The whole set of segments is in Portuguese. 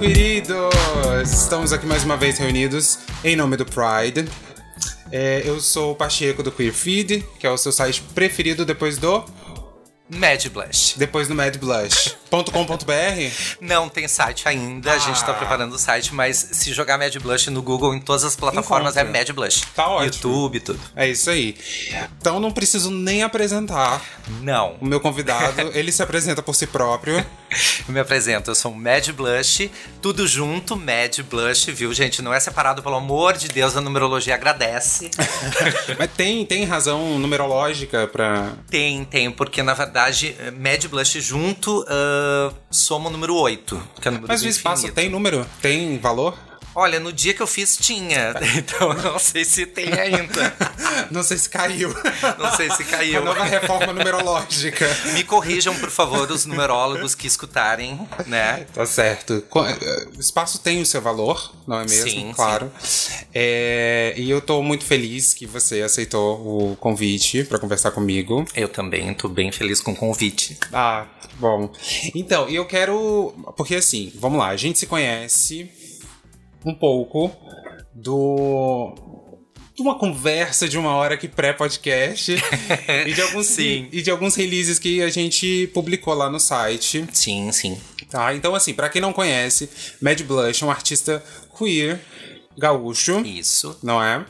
queridos! Estamos aqui mais uma vez reunidos em nome do Pride. É, eu sou o Pacheco do Queer Feed, que é o seu site preferido depois do Mad Blush. depois do madblush.com.br. Não tem site ainda, a gente tá Ah. preparando o site, mas se jogar Mad Blush no Google, em todas as plataformas, Encontra. é Mad Blush. Tá ótimo. YouTube, tudo. É isso aí. Então não preciso nem apresentar Não. o meu convidado. Ele se apresenta por si próprio. Eu me apresento, eu sou Mad Blush, tudo junto, Mad Blush, viu, gente? Não é separado, pelo amor de Deus, a numerologia agradece. Mas tem, tem razão numerológica pra. tem, tem, porque na verdade, Mad Blush junto uh, soma o número 8, que é o número Mas o espaço infinito. tem número? Tem valor? Olha, no dia que eu fiz tinha, então não sei se tem ainda. Não sei se caiu. Não sei se A caiu. nova reforma numerológica. Me corrijam, por favor, os numerólogos que escutarem, né? Tá certo. Co- eh, O espaço tem o seu valor, não é mesmo? Sim, claro. É, e eu tô muito feliz que você aceitou o convite pra conversar comigo. Eu também tô bem feliz com o convite. Ah, bom. Então, eu quero. Porque assim, vamos lá, a gente se conhece um pouco do. De uma conversa de uma hora que pré-podcast e, de alguns, Sim. e de alguns releases que a gente publicou lá no site. Sim, sim. Tá, então assim, pra quem não conhece, Mad Blush é um artista queer, gaúcho, Isso. não é?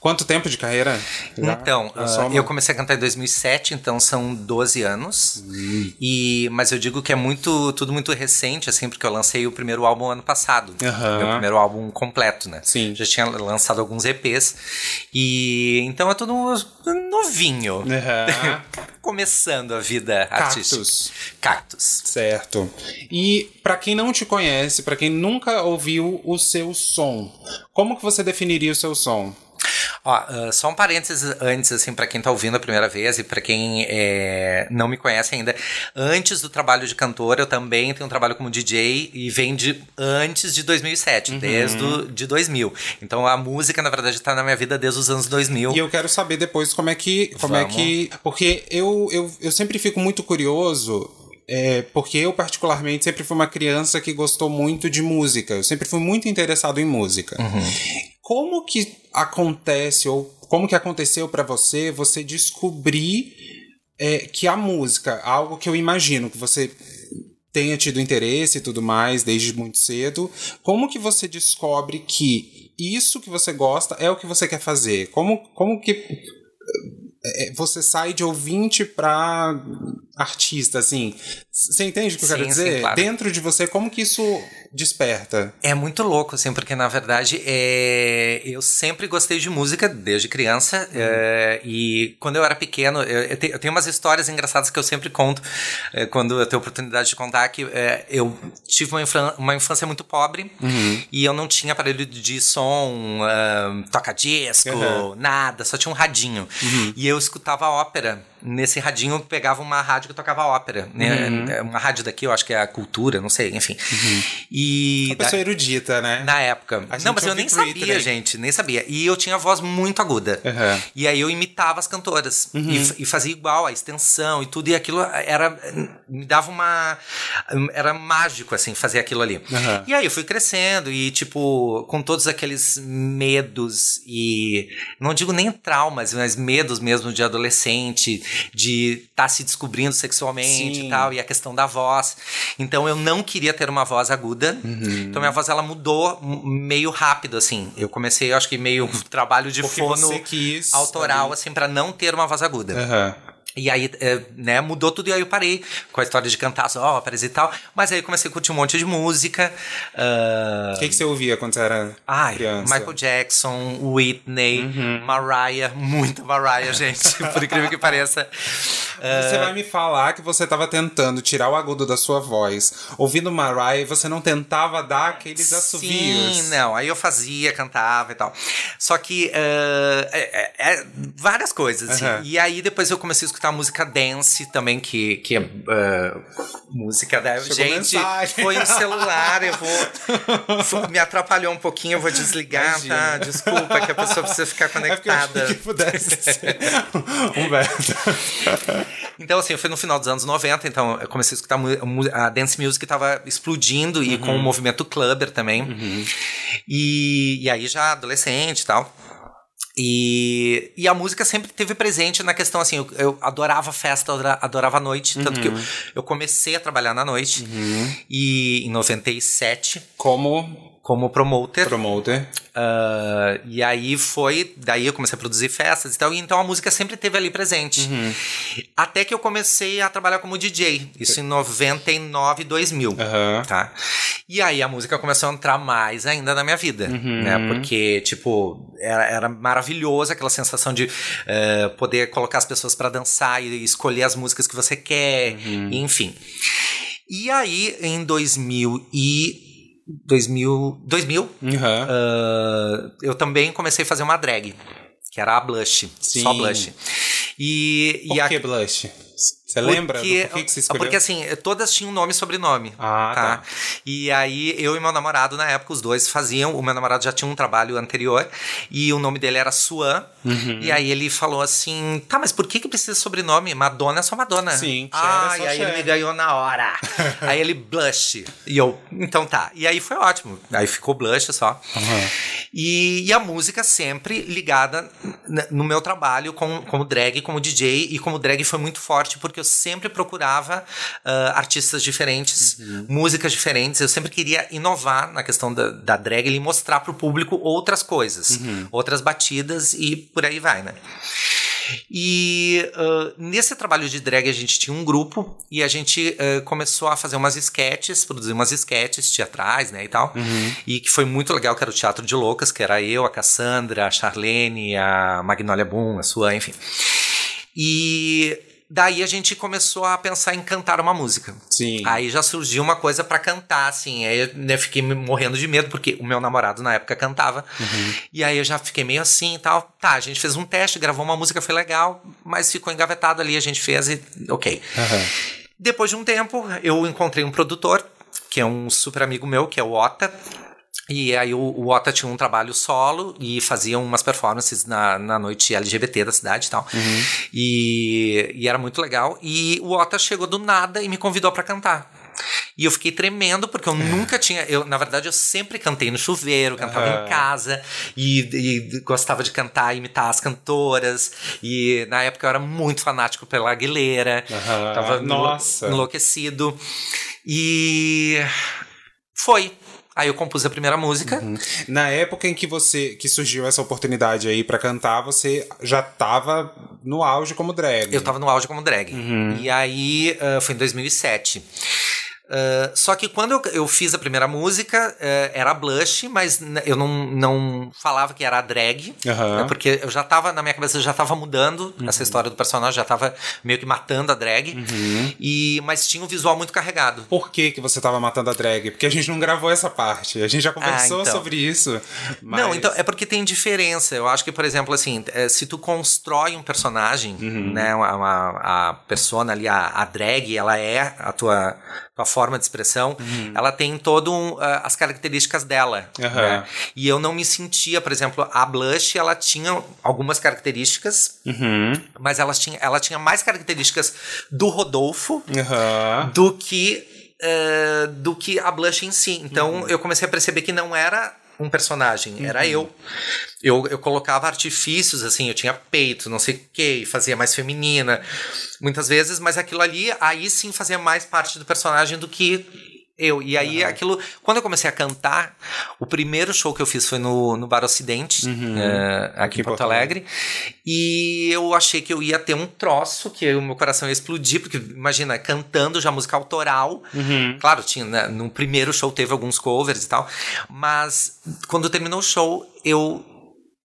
Quanto tempo de carreira? Já? Então, soma? eu comecei a cantar em 2007, então são 12 anos. Hum. E, mas eu digo que é muito, tudo muito recente, assim, porque eu lancei o primeiro álbum ano passado. Aham. Meu primeiro álbum completo, né? Sim. Já tinha lançado alguns EPs. E então é tudo novinho. Aham. Começando a vida artística. Cactus. Cactus. Certo. E pra quem não te conhece, pra quem nunca ouviu o seu som, como que você definiria o seu som? Ó, ah, só um parênteses antes, assim, pra quem tá ouvindo a primeira vez e pra quem é, não me conhece ainda. Antes do trabalho de cantor, eu também tenho um trabalho como DJ e vem de antes de 2007, Uhum. desde de 2000. Então a música, na verdade, tá na minha vida desde os anos 2000. E eu quero saber depois como é que. Como é que. Porque eu, eu, eu sempre fico muito curioso. É, porque eu, particularmente, sempre fui uma criança que gostou muito de música. Eu sempre fui muito interessado em música. Como que acontece, ou como que aconteceu pra você, você descobrir é, que a música, algo que eu imagino que você tenha tido interesse e tudo mais desde muito cedo, como que você descobre que isso que você gosta é o que você quer fazer? Como, como que você sai de ouvinte pra artista, assim? Você entende o que eu quero Sim, sim, dizer? claro. Dentro de você, como que isso desperta? É muito louco, assim, porque na verdade é... eu sempre gostei de música desde criança. é, E quando eu era pequeno, eu, eu te- eu tenho umas histórias engraçadas que eu sempre conto é, quando eu tenho oportunidade de contar que é, eu tive uma, infran- uma infância muito pobre e eu não tinha aparelho de som, ah, toca-disco, Uhum. nada, só tinha um radinho. E eu escutava ópera. Nesse radinho eu pegava uma rádio que tocava ópera. Né? Uma rádio daqui, eu acho que é a cultura, não sei, enfim. E Uma da- pessoa erudita, né? na época. Não, mas eu nem sabia, gente. Nem sabia. E eu tinha voz muito aguda. Aham. E aí eu imitava as cantoras. Uhum. E, f- e fazia igual, a extensão e tudo. E aquilo era. Me dava uma. Era mágico, assim, fazer aquilo ali. E aí eu fui crescendo e, tipo, com todos aqueles medos e. Não digo nem traumas, mas medos mesmo de adolescente, de estar se descobrindo sexualmente Sim. e tal, e a questão da voz. Então eu não queria ter uma voz aguda. Uhum. Então minha voz ela mudou meio rápido, assim. Eu comecei, eu acho que meio um trabalho de Porque fono autoral, ali. assim, pra não ter uma voz aguda. Aham. E aí, é, né, mudou tudo e aí eu parei com a história de cantar as óperas e tal. Mas aí eu comecei a curtir um monte de música. ah, O que, que você ouvia quando você era Ai, criança? Uhum. Michael Jackson, Whitney, Mariah, muita Mariah, gente, por incrível que pareça. Você vai me falar que você estava tentando tirar o agudo da sua voz, ouvindo Mariah, e você não tentava dar aqueles assovios. Sim, não. Aí eu fazia, cantava e tal. Só que ah, é, é- várias coisas. Aham. E aí depois eu comecei a escutar música dance também, que, que é ah, música da. Chegou Gente, mensagem. foi um celular, eu vou. me atrapalhou um pouquinho, eu vou desligar, Imagina. tá? Desculpa, que a pessoa precisa ficar É conectada. que pudesse ser Humberto. Então, assim, foi no final dos anos 90, então eu comecei a escutar a dance music estava explodindo e com o movimento clubber também. E, e aí já adolescente e tal. E, e a música sempre teve presente na questão assim, eu, eu adorava festa, adorava a noite, tanto uhum. que eu, uhum. eu comecei a trabalhar na noite. Uhum. E em 97. Como como promoter. Promoter. Uh, e aí foi, daí eu comecei a produzir festas e tal, e então a música sempre esteve ali presente. Uhum. Até que eu comecei a trabalhar como DJ, isso em 99, 2000, uhum. tá? E aí a música começou a entrar mais ainda na minha vida, uhum. né? Porque, tipo, era, era maravilhoso aquela sensação de uh, poder colocar as pessoas para dançar e escolher as músicas que você quer, uhum. enfim. E aí, em 2000 e 2000, 2000 uhum. uh, eu também comecei a fazer uma drag, que era a Blush, Sim. só Blush. E, Por e que a... Blush? Você lembra porque, do que, que você escolheu? Porque assim, todas tinham nome e sobrenome. Ah, tá? tá? E aí, eu e meu namorado, na época, os dois faziam. O meu namorado já tinha um trabalho anterior e o nome dele era Suan. Uhum. E aí ele falou assim: tá, mas por que, que precisa de sobrenome? Madonna é só Madonna. Sim, Ah, e aí ele me ganhou na hora. aí ele blush. E eu, então tá. E aí foi ótimo. Aí ficou blush só. Uhum. E, e, a música sempre ligada no meu trabalho como, como drag, como DJ. E como drag foi muito forte porque eu sempre procurava uh, artistas diferentes, uhum. músicas diferentes. Eu sempre queria inovar na questão da, da drag e mostrar para o público outras coisas, uhum. outras batidas e por aí vai, né? E uh, nesse trabalho de drag a gente tinha um grupo e a gente uh, começou a fazer umas sketches, produzir umas sketches teatrais, né, e tal. Uhum. E que foi muito legal, que era o Teatro de Loucas, que era eu, a Cassandra, a Charlene, a Magnolia Boom, a sua, enfim. E Daí a gente começou a pensar em cantar uma música. Sim. Aí já surgiu uma coisa para cantar, assim. Aí eu né, fiquei morrendo de medo, porque o meu namorado na época cantava. Uhum. E aí eu já fiquei meio assim e tal. Tá, a gente fez um teste, gravou uma música, foi legal, mas ficou engavetado ali, a gente fez e ok. Uhum. Depois de um tempo, eu encontrei um produtor, que é um super amigo meu, que é o Ota. E aí o, o Ota tinha um trabalho solo e fazia umas performances na, na noite LGBT da cidade e tal. Uhum. E, e era muito legal. E o Ota chegou do nada e me convidou para cantar. E eu fiquei tremendo, porque eu nunca tinha. Eu, na verdade, eu sempre cantei no chuveiro, cantava uhum. em casa, e, e, gostava de cantar, imitar as cantoras. E na época eu era muito fanático pela Aguilera. Uhum. Tava Nossa. enlouquecido. E foi. Aí eu compus a primeira música. Uhum. Na época em que você que surgiu essa oportunidade aí para cantar, você já tava no auge como drag. Eu tava no auge como drag. Uhum. E aí uh, foi em 2007. Uh, só que quando eu, eu, fiz a primeira música, uh, era Blush, mas eu não, não falava que era drag, uhum. né, porque eu já tava, na minha cabeça, já tava mudando uhum. essa história do personagem, já tava meio que matando a drag, uhum. e, mas tinha um visual muito carregado. Por que, que você tava matando a drag? Porque a gente não gravou essa parte, a gente já conversou ah, então. sobre isso. Mas... Não, então, é porque tem diferença. Eu acho que, por exemplo, assim, é, se tu constrói um personagem, uhum. né, uma, uma, a persona ali, a, a drag, ela é a tua a forma de expressão, uhum. ela tem todo um, uh, as características dela. Uhum. Né? E eu não me sentia, por exemplo, a Blush, ela tinha algumas características, uhum. mas ela tinha, ela tinha mais características do Rodolfo do que uh, do que a Blush em si. Então uhum. eu comecei a perceber que não era um personagem, era uhum. eu. eu. Eu colocava artifícios, assim, eu tinha peito, não sei o que, fazia mais feminina, muitas vezes, mas aquilo ali, aí sim fazia mais parte do personagem do que eu. E aí, uhum. aquilo. Quando eu comecei a cantar, o primeiro show que eu fiz foi no, no Bar Ocidente, uhum. uh, aqui, aqui, em Porto, Porto Alegre. E eu achei que eu ia ter um troço, que o meu coração ia explodir, porque imagina, cantando já música autoral. Uhum. Claro, tinha, né, no primeiro show teve alguns covers e tal. Mas quando terminou o show, eu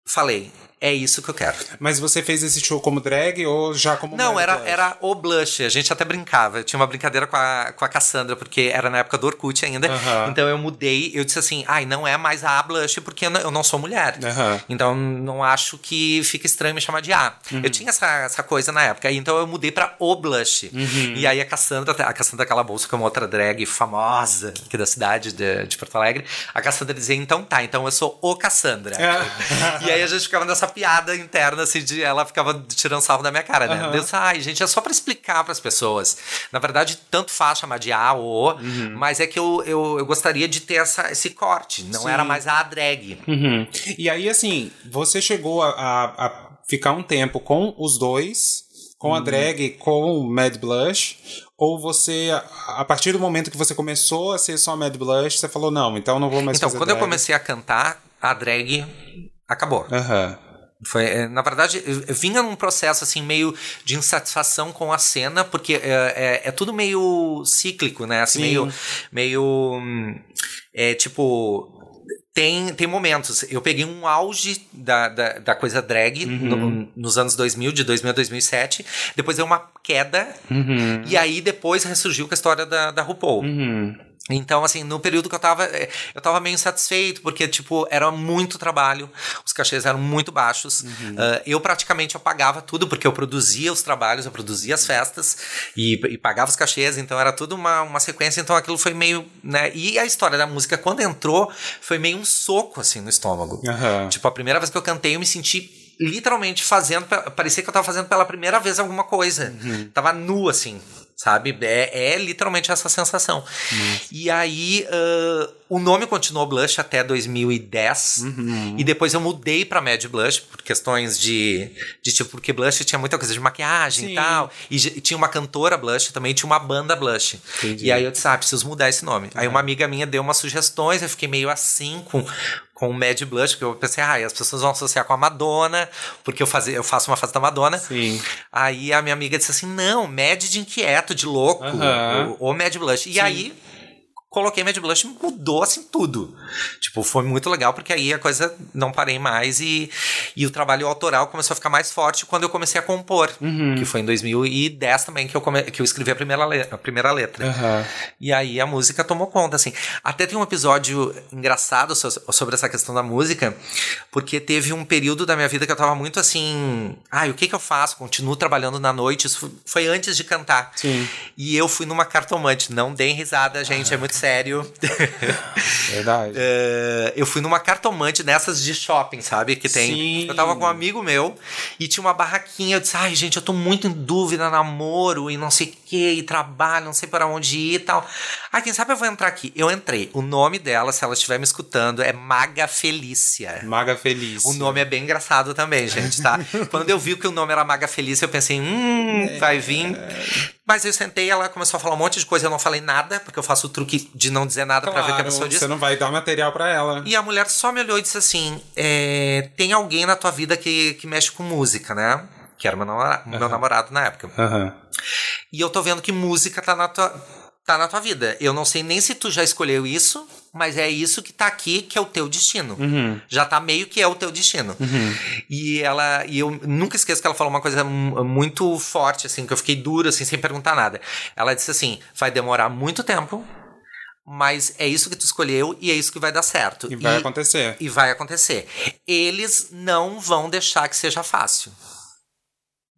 falei, é isso que eu quero. Mas você fez esse show como drag ou já como Não, era, era o blush. A gente até brincava. Eu tinha uma brincadeira com a, com a Cassandra, porque era na época do Orkut ainda. Então eu mudei. Eu disse assim: ai, não é mais a blush, porque eu não sou mulher. Então não acho que fica estranho me chamar de A. Uhum. Eu tinha essa, essa coisa na época. Então eu mudei pra o blush. Uhum. E aí a Cassandra, a Cassandra Calabouço, que é uma outra drag famosa aqui da cidade de, de Porto Alegre, a Cassandra dizia: então tá, então eu sou o Cassandra. É. e aí a gente ficava nessa piada interna, assim, de ela ficava tirando salvo da minha cara, né? Aham. Eu disse, ai, gente, é só pra explicar pras pessoas. Na verdade, tanto faz chamar de A ou O, Uhum. mas é que eu, eu, eu gostaria de ter essa, esse corte. Não Sim. era mais a drag. Uhum. E aí, assim, você chegou a, a- a ficar um tempo com os dois, com a Hum. drag, com o Mad Blush, ou você, a, partir do momento que você começou a ser só Mad Blush, você falou, não, então não vou mais Então, fazer quando eu drag. comecei a cantar, a drag acabou. Aham. Foi, é, na verdade, vinha num processo assim meio de insatisfação com a cena, porque é, é, é tudo meio cíclico, né? Assim, Sim. meio, meio hum, é tipo tem, tem momentos. Eu peguei um auge da, da, da coisa drag Uhum. no- nos anos 2000, de 2000 a 2007. Depois deu uma queda. Uhum. E aí depois ressurgiu com a história da, da RuPaul. Uhum. Então, assim, no período que eu tava, eh, eu tava meio insatisfeito, porque, tipo, era muito trabalho, os cachês eram muito baixos. Ah, eu praticamente eu pagava tudo, porque eu produzia os trabalhos, eu produzia as festas e, e pagava os cachês, então era tudo uma, uma sequência, então aquilo foi meio, né? E a história da música, quando entrou, foi meio um soco, assim, no estômago. Aham. Tipo, a primeira vez que eu cantei, eu me senti literalmente fazendo. Parecia que eu tava fazendo pela primeira vez alguma coisa. Tava nu, assim. Sabe? É, é literalmente essa sensação. E aí, ah, o nome continuou Blush até 2010. E depois eu mudei pra Mad Blush por questões de, de tipo, porque Blush tinha muita coisa de maquiagem Sim. e tal. E, e tinha uma cantora Blush também, tinha uma banda Blush. Entendi. E aí eu disse, ah, preciso mudar esse nome. Aí uma amiga minha deu umas sugestões, eu fiquei meio assim com, com o Mad Blush, porque eu pensei, ah, as pessoas vão associar com a Madonna, porque eu, fazia, eu faço uma fase da Madonna. Sim. Aí a minha amiga disse assim: não, Mad de inquieto, de louco, o, o Mad Blush. E aí coloquei Mad Blush e mudou assim tudo. Tipo, foi muito legal, porque aí a coisa não parei mais e, e o trabalho autoral começou a ficar mais forte quando eu comecei a compor. Uhum. Que foi em 2010 também que eu, come, que eu escrevi a primeira, le- a primeira letra. Aham. E aí a música tomou conta, assim. Até tem um episódio engraçado so- sobre essa questão da música, porque teve um período da minha vida que eu tava muito assim. Ai, o que que eu faço? Continuo trabalhando na noite. Isso foi antes de cantar. Sim. E eu fui numa cartomante. Não deem risada, gente, é muito sério. Verdade. É, eu fui numa cartomante dessas de shopping, sabe? Que tem. Sim. Eu tava com um amigo meu e tinha uma barraquinha. Eu disse, ai, gente, eu tô muito em dúvida, namoro e não sei o que, e trabalho, não sei para onde ir e tal. Ai, quem sabe eu vou entrar aqui. Eu entrei. O nome dela, se ela estiver me escutando, é Maga Felícia. Maga Feliz. O nome é bem engraçado também, gente, tá? Quando eu vi que o nome era Maga Felícia, eu pensei, hum, vai vir. Mas eu sentei, ela começou a falar um monte de coisa, eu não falei nada, porque eu faço o truque de não dizer nada pra ver o que a Claro, pessoa diz. você não vai dar material pra ela. E a mulher só me olhou e disse assim: é, tem alguém na tua vida que, que mexe com música, né? Que era meu, namora meu namorado na época. Aham. E eu tô vendo que música tá na tua. Tá na tua vida. Eu não sei nem se tu já escolheu isso, mas é isso que tá aqui, que é o teu destino. Uhum. Já tá meio que é o teu destino. E ela. E eu nunca esqueço que ela falou uma coisa mu- muito forte, assim, que eu fiquei dura, assim, sem perguntar nada. Ela disse assim: vai demorar muito tempo, mas é isso que tu escolheu e é isso que vai dar certo. E vai acontecer. E vai acontecer. Eles não vão deixar que seja fácil.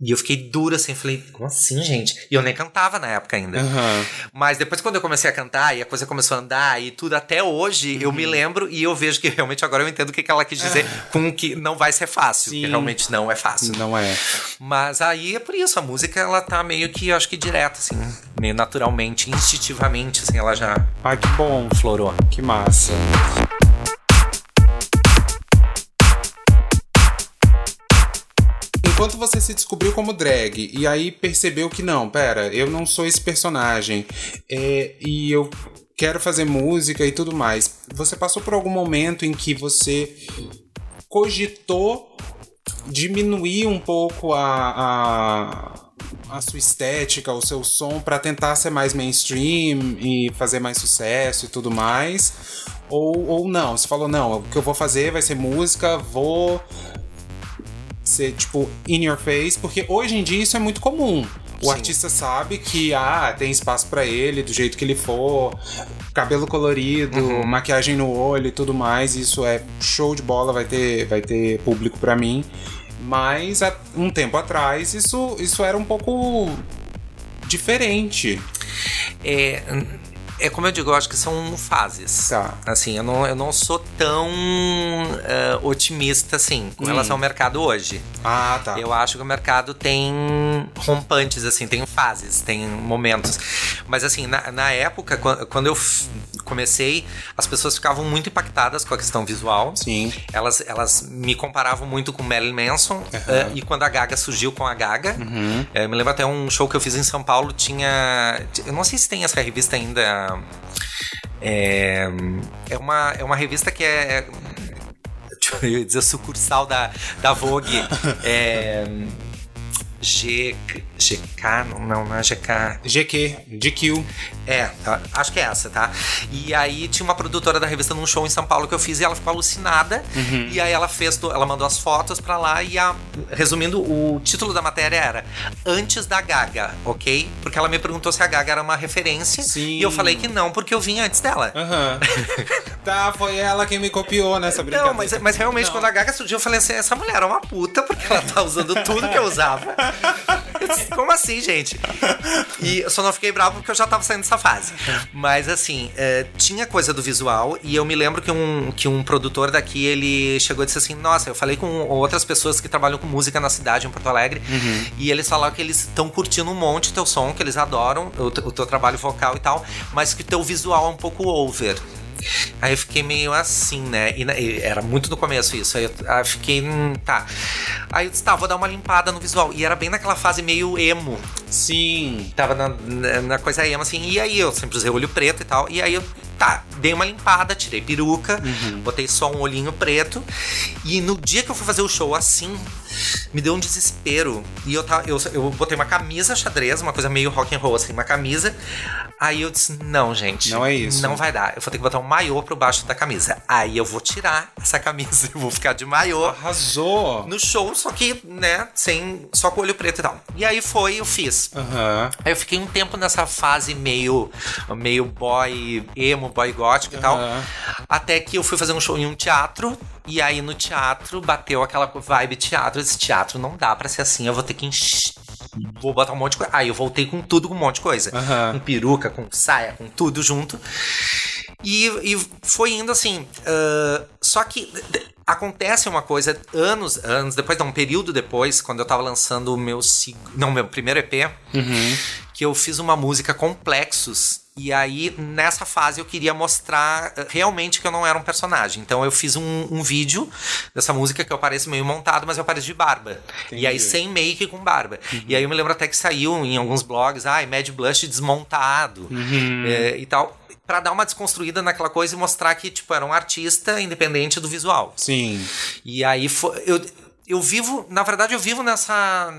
E eu fiquei dura assim, falei, como assim, gente? E eu nem cantava na época ainda. Aham. Mas depois, quando eu comecei a cantar e a coisa começou a andar e tudo, até hoje eu Uhum. me lembro e eu vejo que realmente agora eu entendo o que que ela quis dizer com que não vai ser fácil, Sim. que realmente não é fácil. Não é. Mas aí é por isso, a música ela tá meio que, eu acho que direto, assim, meio naturalmente, instintivamente, assim, ela já Ah, que bom. florou. Que massa. Enquanto você se descobriu como drag e aí percebeu que não, pera, eu não sou esse personagem é, e eu quero fazer música e tudo mais, você passou por algum momento em que você cogitou diminuir um pouco a, a, a sua estética, o seu som, para tentar ser mais mainstream e fazer mais sucesso e tudo mais? Ou, ou não? Você falou, não, o que eu vou fazer vai ser música, vou ser tipo in your face, porque hoje em dia isso é muito comum. O Sim. artista sabe que ah, tem espaço pra ele do jeito que ele for, cabelo colorido, Uhum. maquiagem no olho e tudo mais, isso é show de bola, vai ter, vai ter público pra mim. Mas há um tempo atrás isso, isso era um pouco diferente. É, É como eu digo, eu acho que são fases. Tá. Assim, eu não, eu não sou tão uh, otimista assim com hum. relação ao mercado hoje. Ah, tá. Eu acho que o mercado tem rompantes, assim, tem fases, tem momentos. Mas assim, na, na época, quando eu comecei, as pessoas ficavam muito impactadas com a questão visual. Sim. Elas, elas me comparavam muito com Marilyn Manson. Uhum. Uh, e quando a Gaga surgiu com a Gaga, uhum. uh, me lembro até um show que eu fiz em São Paulo, tinha. Eu não sei se tem essa revista ainda. É, é, uma, é uma revista que é. Deixa eu dizer, sucursal da, da Vogue. é, G, GK, não, não é GK. GQ, GQ. É, tá, acho que é essa, tá? E aí tinha uma produtora da revista num show em São Paulo que eu fiz e ela ficou alucinada. Uhum. E aí ela fez, ela mandou as fotos pra lá e a, resumindo, o título da matéria era Antes da Gaga, ok? Porque ela me perguntou se a Gaga era uma referência. Sim. E eu falei que não, porque eu vim antes dela. Uhum. tá, foi ela quem me copiou nessa brincadeira. Não, mas, mas realmente não. quando a Gaga surgiu eu falei assim, essa mulher é uma puta porque ela tá usando tudo que eu usava. Como assim, gente? E eu só não fiquei bravo porque eu já tava saindo dessa fase. Mas assim, é, tinha coisa do visual e eu me lembro que um, que um produtor daqui, ele chegou e disse assim, nossa, eu falei com outras pessoas que trabalham com música na cidade, em Porto Alegre, uhum. e eles falaram que eles estão curtindo um monte teu som, que eles adoram o, o teu trabalho vocal e tal, mas que teu visual é um pouco over. Aí eu fiquei meio assim, né? E, e era muito no começo isso. Aí eu, aí eu fiquei, hum, tá. Aí eu disse, tá, vou dar uma limpada no visual. E era bem naquela fase meio emo. Sim. Tava na, na, na coisa emo, assim. E aí eu sempre usei olho preto e tal. E aí eu Tá, dei uma limpada, tirei peruca, uhum. botei só um olhinho preto. E no dia que eu fui fazer o show assim, me deu um desespero. E eu, tava, eu, eu botei uma camisa xadrez, uma coisa meio rock and roll, assim, uma camisa. Aí eu disse: não, gente. Não é isso. Não vai dar. Eu vou ter que botar um maiô pro baixo da camisa. Aí eu vou tirar essa camisa, eu vou ficar de maiô. Arrasou! No show, só que, né, sem. Só com o olho preto e tal. E aí foi, eu fiz. Uhum. Aí eu fiquei um tempo nessa fase meio, meio boy emo emo, boy gótico e tal. Até que eu fui fazer um show em um teatro. E aí no teatro bateu aquela vibe teatro. Esse teatro não dá para ser assim, eu vou ter que encher vou botar um monte de coisa. Aí eu voltei com tudo, com um monte de coisa. Uhum. Com peruca, com saia, com tudo junto. E, e foi indo assim. Uh, só que acontece uma coisa, anos, anos depois, não, um período depois, quando eu tava lançando o meu. Não, meu primeiro EP, uhum. que eu fiz uma música Complexos e aí, nessa fase, eu queria mostrar eh, realmente que eu não era um personagem. Então, eu fiz um, um vídeo dessa música que eu pareço meio montado, mas eu pareço de barba. Entendi. E aí, sem make com barba. Uhum. E aí, eu me lembro até que saiu em alguns blogs, ai, ah, Mad Blush desmontado uhum. é, e tal para dar uma desconstruída naquela coisa e mostrar que, tipo, era um artista independente do visual. Sim. E aí foi. Eu, eu vivo, na verdade, eu vivo nessa,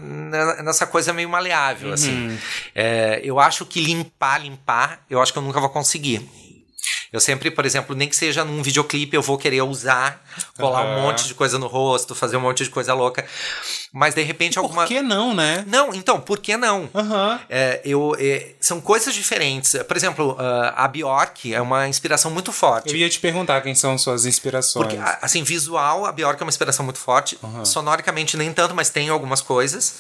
nessa coisa meio maleável, assim. uhum. assim. É, eu acho que limpar, limpar, eu acho que eu nunca vou conseguir. Eu sempre, por exemplo, nem que seja num videoclipe, eu vou querer usar, colar uhum. um monte de coisa no rosto, fazer um monte de coisa louca. Mas de repente alguma. Por que não, né? Não, então, por que não? Uhum. É, eu, é, são coisas diferentes. Por exemplo, uh, a Bjork é uma inspiração muito forte. Eu ia te perguntar quem são suas inspirações. Porque, assim, visual, a Bjork é uma inspiração muito forte. Uhum. Sonoricamente, nem tanto, mas tem algumas coisas.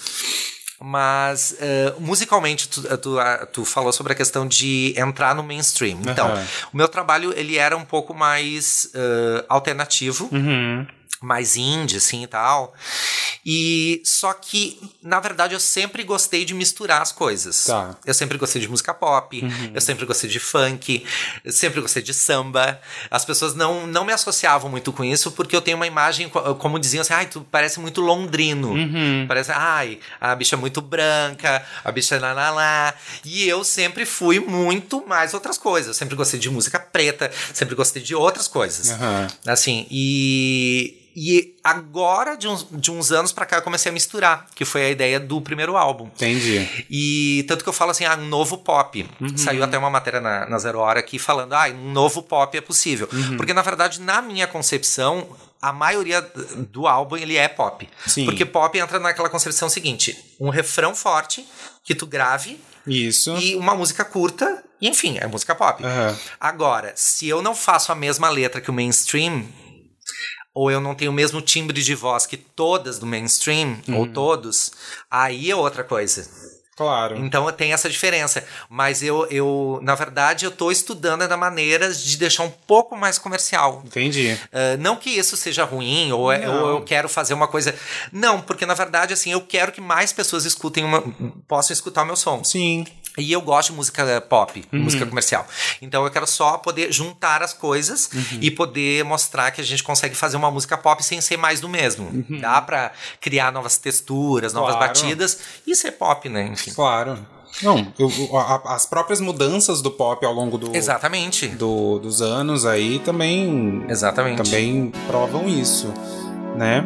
Mas uh, musicalmente, tu, tu, tu, falou sobre a questão de entrar no mainstream. Então, o meu trabalho ele era um pouco mais uh, alternativo. Uhum mais indie, assim e tal. E só que, na verdade, eu sempre gostei de misturar as coisas. Tá. Eu sempre gostei de música pop, uhum. eu sempre gostei de funk, eu sempre gostei de samba. As pessoas não, não me associavam muito com isso porque eu tenho uma imagem, como diziam assim, ai, tu parece muito londrino. Uhum. Parece, ai, a bicha é muito branca, a bicha é lá, lá, lá. E eu sempre fui muito mais outras coisas. Eu sempre gostei de música preta, sempre gostei de outras coisas. Uhum. Assim, e e agora, de uns, de uns anos para cá, eu comecei a misturar, que foi a ideia do primeiro álbum. Entendi. E tanto que eu falo assim, ah, um novo pop. Uhum. Saiu até uma matéria na, na Zero Hora aqui falando, ah, um novo pop é possível. Uhum. Porque, na verdade, na minha concepção, a maioria do álbum ele é pop. Sim. Porque pop entra naquela concepção seguinte: um refrão forte que tu grave. Isso. E uma música curta. E enfim, é música pop. Uhum. Agora, se eu não faço a mesma letra que o mainstream, ou eu não tenho o mesmo timbre de voz que todas do mainstream, uhum. ou todos, aí é outra coisa. Claro. Então tem essa diferença. Mas eu, eu na verdade, eu tô estudando ainda maneiras de deixar um pouco mais comercial. Entendi. Uh, não que isso seja ruim, ou, é- ou eu quero fazer uma coisa. Não, porque na verdade, assim, eu quero que mais pessoas escutem uma. possam escutar o meu som. Sim. E eu gosto de música pop, música comercial. Então eu quero só poder juntar as coisas e poder mostrar que a gente consegue fazer uma música pop sem ser mais do mesmo. Dá pra criar novas texturas, novas Claro. batidas e ser pop, né? Enfim. Claro. Não, eu- a- as próprias mudanças do pop ao longo do, Exatamente. do- dos anos aí também, Exatamente. também provam isso, né?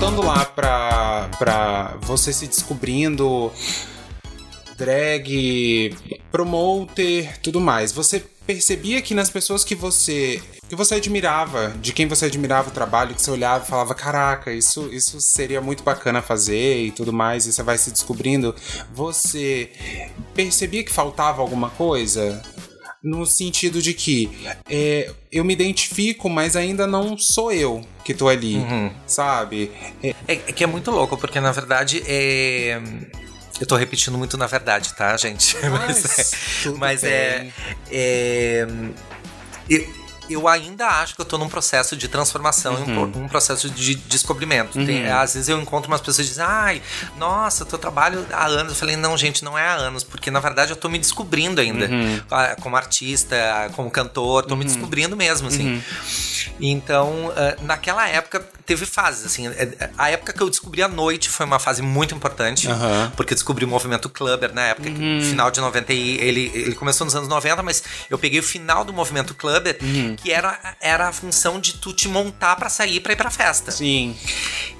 Voltando lá pra, pra você se descobrindo drag, promoter, tudo mais. Você percebia que nas pessoas que você que você admirava, de quem você admirava o trabalho, que você olhava e falava, caraca, isso, isso seria muito bacana fazer e tudo mais, e você vai se descobrindo, você percebia que faltava alguma coisa? No sentido de que é, eu me identifico, mas ainda não sou eu que tô ali, sabe? É, É, é que é muito louco, porque na verdade é. Eu tô repetindo muito na verdade, tá, gente? Mas mas é, bem. é. eu, eu ainda acho que eu tô num processo de transformação, e um, um processo de descobrimento. Tem- às vezes eu encontro umas pessoas que dizem, ai, nossa, eu trabalho há anos. Eu falei, não, gente, não é há anos, porque na verdade eu tô me descobrindo ainda. Ah, Como artista, como cantor, tô me descobrindo mesmo, assim. Então, ah, naquela época, teve fases, assim. é- A época que eu descobri a noite foi uma fase muito importante, Aham. porque eu descobri o movimento clubber na época, que, final de 90 e ele, ele começou nos anos 90, mas eu peguei o final do movimento clubber, que era, era a função de tu te montar pra sair pra ir pra festa. Sim.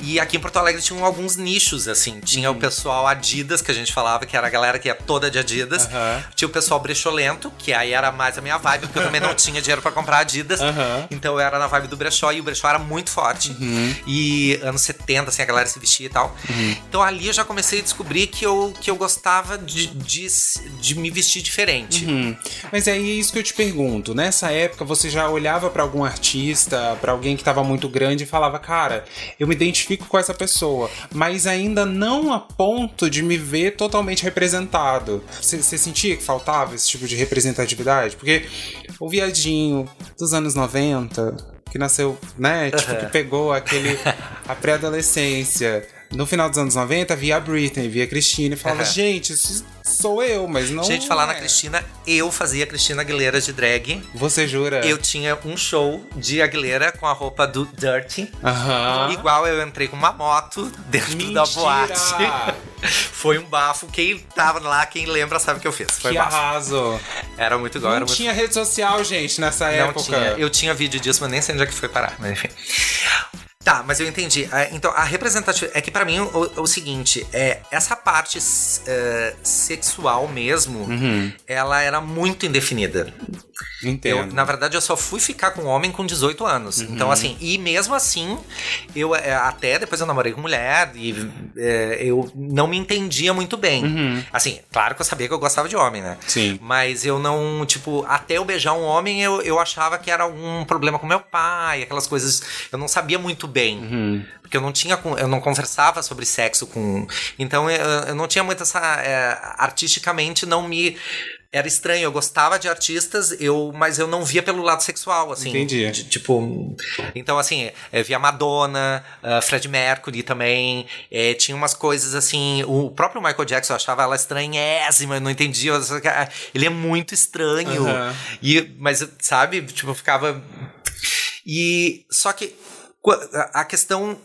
E aqui em Porto Alegre tinham alguns nichos, assim. Tinha o pessoal Adidas, que a gente falava, que era a galera que ia toda de Adidas. Aham. Tinha o pessoal brecholento, que aí era mais a minha vibe, porque eu também não tinha dinheiro pra comprar Adidas. Aham. Então eu era na vibe do brechó, e o brechó era muito forte. E anos 70, assim, a galera se vestia e tal. Então ali eu já comecei a descobrir que eu, que eu gostava de, de, de me vestir diferente. Hum. Mas aí é isso que eu te pergunto. Nessa época você já olhava pra algum artista, pra alguém que tava muito grande e falava, cara, eu me identifico com essa pessoa, mas ainda não a ponto de me ver totalmente representado. Você sentia que faltava esse tipo de representatividade? Porque o viadinho dos anos 90, que nasceu, né, tipo, que pegou aquele a pré-adolescência. No final dos anos 90, via a Britney, via a Cristina e falava, Aham. gente, isso sou eu, mas não. Gente, falar na é. Cristina, eu fazia Cristina Aguilera de drag. Você jura? Eu tinha um show de Aguilera com a roupa do Dirty. Aham. Igual eu entrei com uma moto dentro da Mentira! boate. Foi um bafo. Quem tava lá, quem lembra, sabe o que eu fiz. Foi Que bafo. arraso. Era muito igual, Não era muito tinha rede social, gente, nessa Não época. tinha. Eu tinha vídeo disso, mas nem sei onde é que foi parar. Mas enfim. Tá, mas eu entendi. Ah, Então, a representatividade. É que pra mim o, o seguinte: é essa parte eh, sexual mesmo, ela era muito indefinida. Eu, Entendo. na verdade, eu só fui ficar com homem com 18 anos. Então, assim, e mesmo assim, eu é, até depois eu namorei com mulher e é, eu não me entendia muito bem. Assim, claro que eu sabia que eu gostava de homem, né? Sim. Mas eu não, tipo, até eu beijar um homem, eu, eu achava que era algum problema com meu pai, aquelas coisas. Eu não sabia muito bem. Porque eu não tinha. Eu não conversava sobre sexo com. Então eu, eu não tinha muito essa. é, artisticamente não me. Era estranho, eu gostava de artistas, eu, mas eu não via pelo lado sexual, assim. Entendi. de- tipo. Então, assim, eu via Madonna, ah, Fred Mercury também. eh, tinha umas coisas assim. O próprio Michael Jackson eu achava ela estranhésima, eu não entendia. ah, Ele é muito estranho. Aham. E, mas, sabe, tipo, eu ficava. E. Só que qu- a a questão.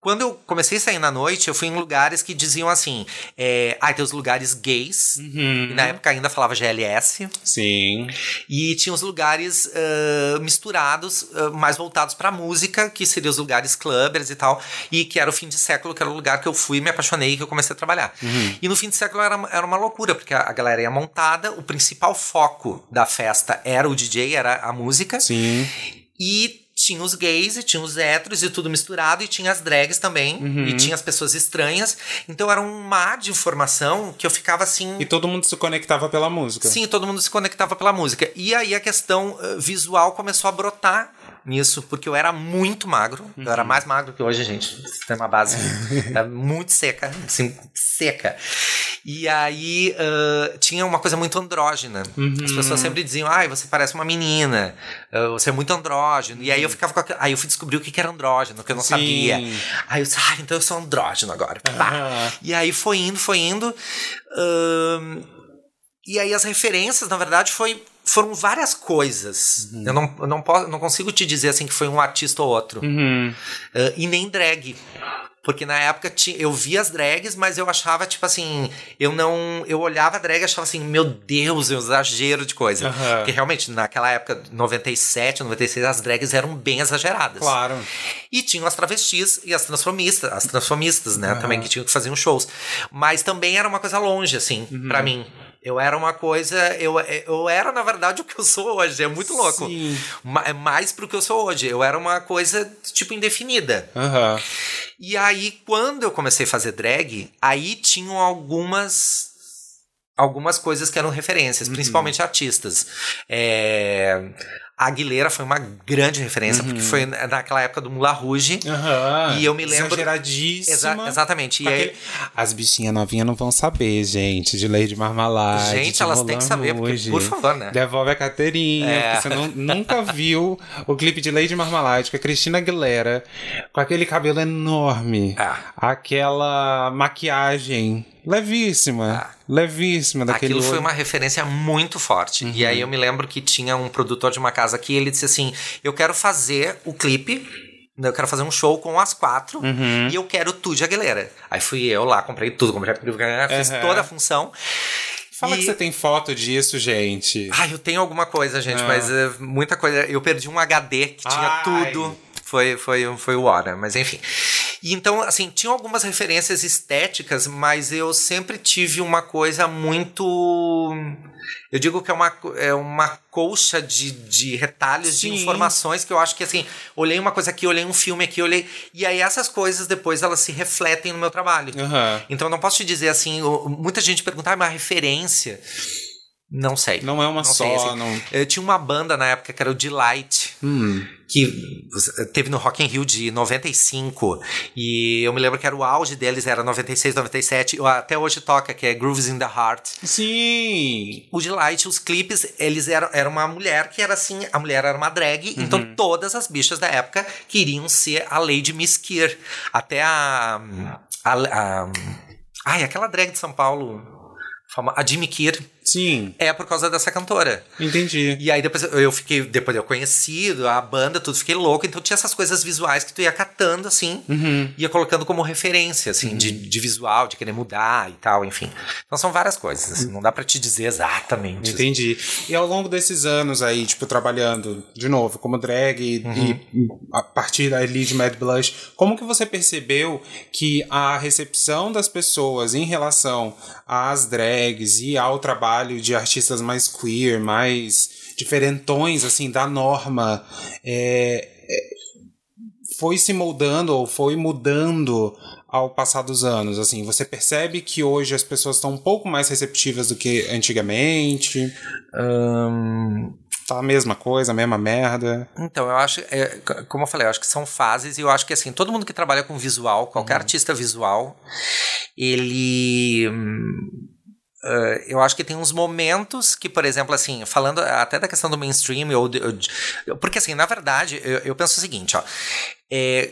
Qu- Quando eu comecei a sair na noite, eu fui em lugares que diziam assim: é, ah, tem os lugares gays. Uhum. E na época ainda falava GLS. Sim. E tinha os lugares ah, misturados, ah, mais voltados pra música, que seriam os lugares clubbers e tal. E que era o fim de século, que era o lugar que eu fui, me apaixonei e que eu comecei a trabalhar. E no fim de século era, era uma loucura, porque a, a galera ia montada, o principal foco da festa era o DJ, era a música. Sim. E tinha os gays e tinha os héteros e tudo misturado, e tinha as drags também, e tinha as pessoas estranhas. Então era um mar de informação que eu ficava assim. E todo mundo se conectava pela música. Sim, todo mundo se conectava pela música. E aí a questão eh, visual começou a brotar nisso, porque eu era muito magro. Uhum. Eu era mais magro que hoje, gente. Tem uma base muito seca, assim, seca. E aí uh, tinha uma coisa muito andrógena. Uhum. As pessoas sempre diziam, ai, você parece uma menina, uh, você é muito andrógeno. E aí eu ficava com aquilo, Aí eu fui descobrir o que era andrógeno, que eu não Sim. sabia. Aí eu disse, ah, então eu sou andrógeno agora. Uhum. E aí foi indo, foi indo. Uh, e aí as referências, na verdade, foi foram várias coisas. Uhum. Eu, não, eu não, posso, não consigo te dizer assim que foi um artista ou outro. Uhum. Uh, e nem drag. Porque na época eu via as drags, mas eu achava, tipo assim, eu não. Eu olhava a drag e achava assim, meu Deus, é um exagero de coisa. Uhum. Porque realmente, naquela época, 97, 96, as drags eram bem exageradas. Claro. E tinham as travestis e as transformistas, as transformistas, né? Uhum. Também que tinham que fazer uns shows. Mas também era uma coisa longe, assim, uhum. para mim. Eu era uma coisa. Eu, eu era, na verdade, o que eu sou hoje. É muito louco. Sim. É mais pro que eu sou hoje. Eu era uma coisa, tipo, indefinida. Uhum. E aí, quando eu comecei a fazer drag, aí tinham algumas algumas coisas que eram referências, uhum. principalmente artistas. É, a Aguilera foi uma grande referência, uhum. porque foi naquela época do Mula Rouge. Uhum. E eu me lembro. Exageradíssima. Exa exatamente. E aí... As bichinhas novinhas não vão saber, gente, de de Marmalade. Gente, elas têm que saber, porque, por favor, né? Devolve a Caterinha, é. você não, nunca viu o clipe de de Marmalade com a Cristina Aguilera, com aquele cabelo enorme, é. aquela maquiagem levíssima. Ah. Levíssima daquele Aquilo foi uma referência muito forte. Uhum. E aí eu me lembro que tinha um produtor de uma casa aqui, ele disse assim: Eu quero fazer o clipe eu quero fazer um show com as quatro uhum. e eu quero tu de Aguilera. Aí fui eu lá, comprei tudo, comprei fiz uhum. toda a função. Fala e... que você tem foto disso, gente. Ah, eu tenho alguma coisa, gente, ah. mas é, muita coisa. Eu perdi um HD que tinha Ai. tudo. Foi, foi, foi o hora, mas enfim. E então, assim, tinha algumas referências estéticas, mas eu sempre tive uma coisa muito. Eu digo que é uma, é uma colcha de, de retalhos Sim. de informações que eu acho que, assim, olhei uma coisa aqui, olhei um filme aqui, olhei. E aí essas coisas depois elas se refletem no meu trabalho. Uhum. Então eu não posso te dizer assim, muita gente pergunta, ah, uma referência. Não sei. Não é uma não só. Sei, assim. não... Eu tinha uma banda na época que era o Delight, hum. que teve no Rock in Rio de 95. E eu me lembro que era o auge deles, era 96, 97. Até hoje toca, que é Grooves in the Heart. Sim! O Delight, os clipes, eles eram era uma mulher que era assim, a mulher era uma drag, uhum. então todas as bichas da época queriam ser a Lady Miss Kier. Até a, a, a Ai, aquela drag de São Paulo. A Jimmy Kier Sim. É por causa dessa cantora. Entendi. E aí depois eu fiquei, depois eu conheci a banda, tudo, fiquei louco. Então tinha essas coisas visuais que tu ia catando, assim, uhum. ia colocando como referência, assim, uhum. de, de visual, de querer mudar e tal, enfim. Então são várias coisas, assim, não dá para te dizer exatamente. Entendi. E ao longo desses anos aí, tipo, trabalhando, de novo, como drag uhum. e a partir ali de Mad Blush, como que você percebeu que a recepção das pessoas em relação às drags e ao trabalho trabalho de artistas mais queer, mais diferentões, assim, da norma, é, é, foi se moldando ou foi mudando ao passar dos anos? Assim, você percebe que hoje as pessoas estão um pouco mais receptivas do que antigamente? Um, tá a mesma coisa, a mesma merda? Então, eu acho, é, como eu falei, eu acho que são fases e eu acho que assim, todo mundo que trabalha com visual, qualquer uhum. artista visual, ele Uh, eu acho que tem uns momentos que, por exemplo, assim, falando até da questão do mainstream, ou, ou porque assim, na verdade, eu, eu penso o seguinte, ó, é,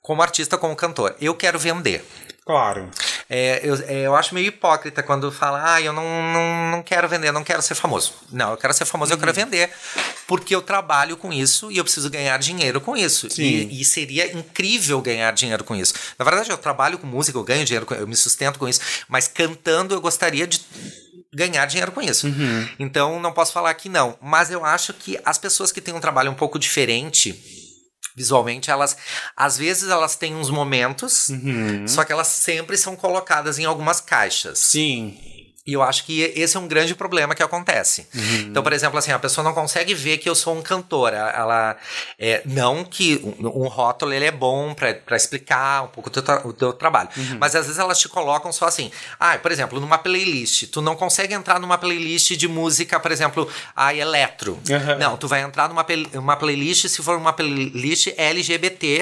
como artista, como cantor, eu quero vender. Claro. É, eu, é, eu acho meio hipócrita quando fala, ah, eu não, não, não quero vender, não quero ser famoso. Não, eu quero ser famoso, uhum. eu quero uhum. vender, porque eu trabalho com isso e eu preciso ganhar dinheiro com isso. E, e, seria incrível ganhar dinheiro com isso. Na verdade, eu trabalho com música, eu ganho dinheiro, eu me sustento com isso, mas cantando eu gostaria de ganhar dinheiro com isso. Uhum. Então, não posso falar que não. Mas eu acho que as pessoas que têm um trabalho um pouco diferente visualmente, elas às vezes elas têm uns momentos, uhum. só que elas sempre são colocadas em algumas caixas. Sim. E eu acho que esse é um grande problema que acontece. Uhum. Então, por exemplo, assim, a pessoa não consegue ver que eu sou um cantor. Ela, é, não que um, um rótulo ele é bom para explicar um pouco o teu, tra o teu trabalho. Uhum. Mas às vezes elas te colocam só assim. Ah, por exemplo, numa playlist. Tu não consegue entrar numa playlist de música, por exemplo, a eletro. Uhum. Não, tu vai entrar numa uma playlist se for uma playlist LGBT.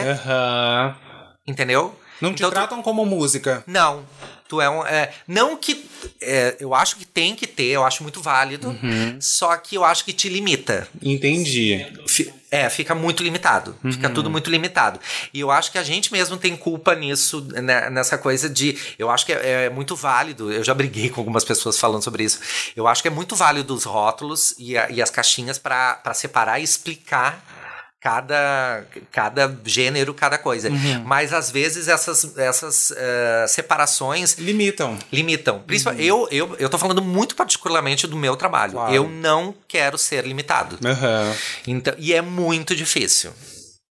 Entendeu? Não te então, tratam tu... como música. Não. Tu é um. É, não que. É, eu acho que tem que ter, eu acho muito válido. Uhum. Só que eu acho que te limita. Entendi. F é, fica muito limitado. Uhum. Fica tudo muito limitado. E eu acho que a gente mesmo tem culpa nisso, né, nessa coisa de. Eu acho que é, é, muito válido. Eu já briguei com algumas pessoas falando sobre isso. Eu acho que é muito válido os rótulos e, a, e as caixinhas para separar e explicar cada, cada gênero, cada coisa. Uhum. Mas às vezes essas, essas uh, separações. Limitam. Limitam. Principalmente, uhum. eu, eu, eu tô falando muito particularmente do meu trabalho. Claro. Eu não quero ser limitado. Uhum. Então, e é muito difícil.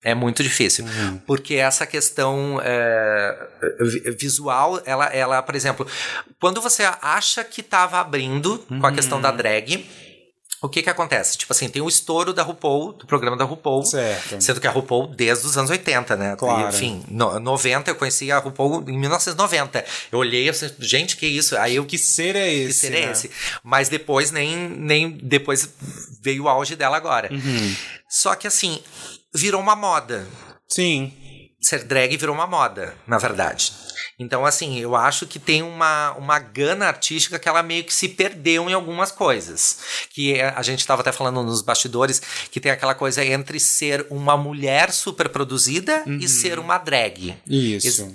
É muito difícil. Uhum. Porque essa questão é, visual, ela, ela, por exemplo, quando você acha que estava abrindo com a questão da drag o que que acontece? Tipo assim, tem o estouro da RuPaul, do programa da RuPaul. Certo. Sendo que a RuPaul desde os anos 80, né? Claro. Enfim, no, 90 eu conheci a RuPaul em 1990. Eu olhei e assim, gente, que isso? Aí eu, que ser é esse? Que ser né? é esse? Mas depois nem, nem depois veio o auge dela agora. Uhum. Só que assim, virou uma moda. Sim. Ser drag virou uma moda, na verdade. Então, assim, eu acho que tem uma, uma gana artística que ela meio que se perdeu em algumas coisas. Que é, a gente estava até falando nos bastidores que tem aquela coisa entre ser uma mulher super produzida uhum. e ser uma drag. Isso.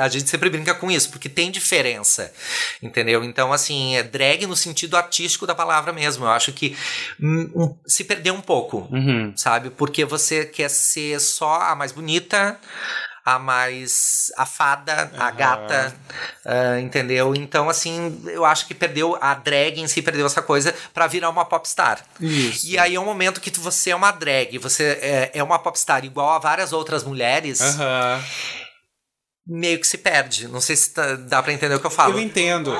A gente sempre brinca com isso, porque tem diferença. Entendeu? Então, assim, é drag no sentido artístico da palavra mesmo. Eu acho que um, se perdeu um pouco, uhum. sabe? Porque você quer ser só a mais bonita a mais a fada, a gata, uh, entendeu? Então, assim, eu acho que perdeu a drag em si, perdeu essa coisa para virar uma popstar. Isso. E aí é um momento que você é uma drag, você é, é uma popstar igual a várias outras mulheres. Uhum meio que se perde. Não sei se tá, dá para entender o que eu falo. Eu entendo.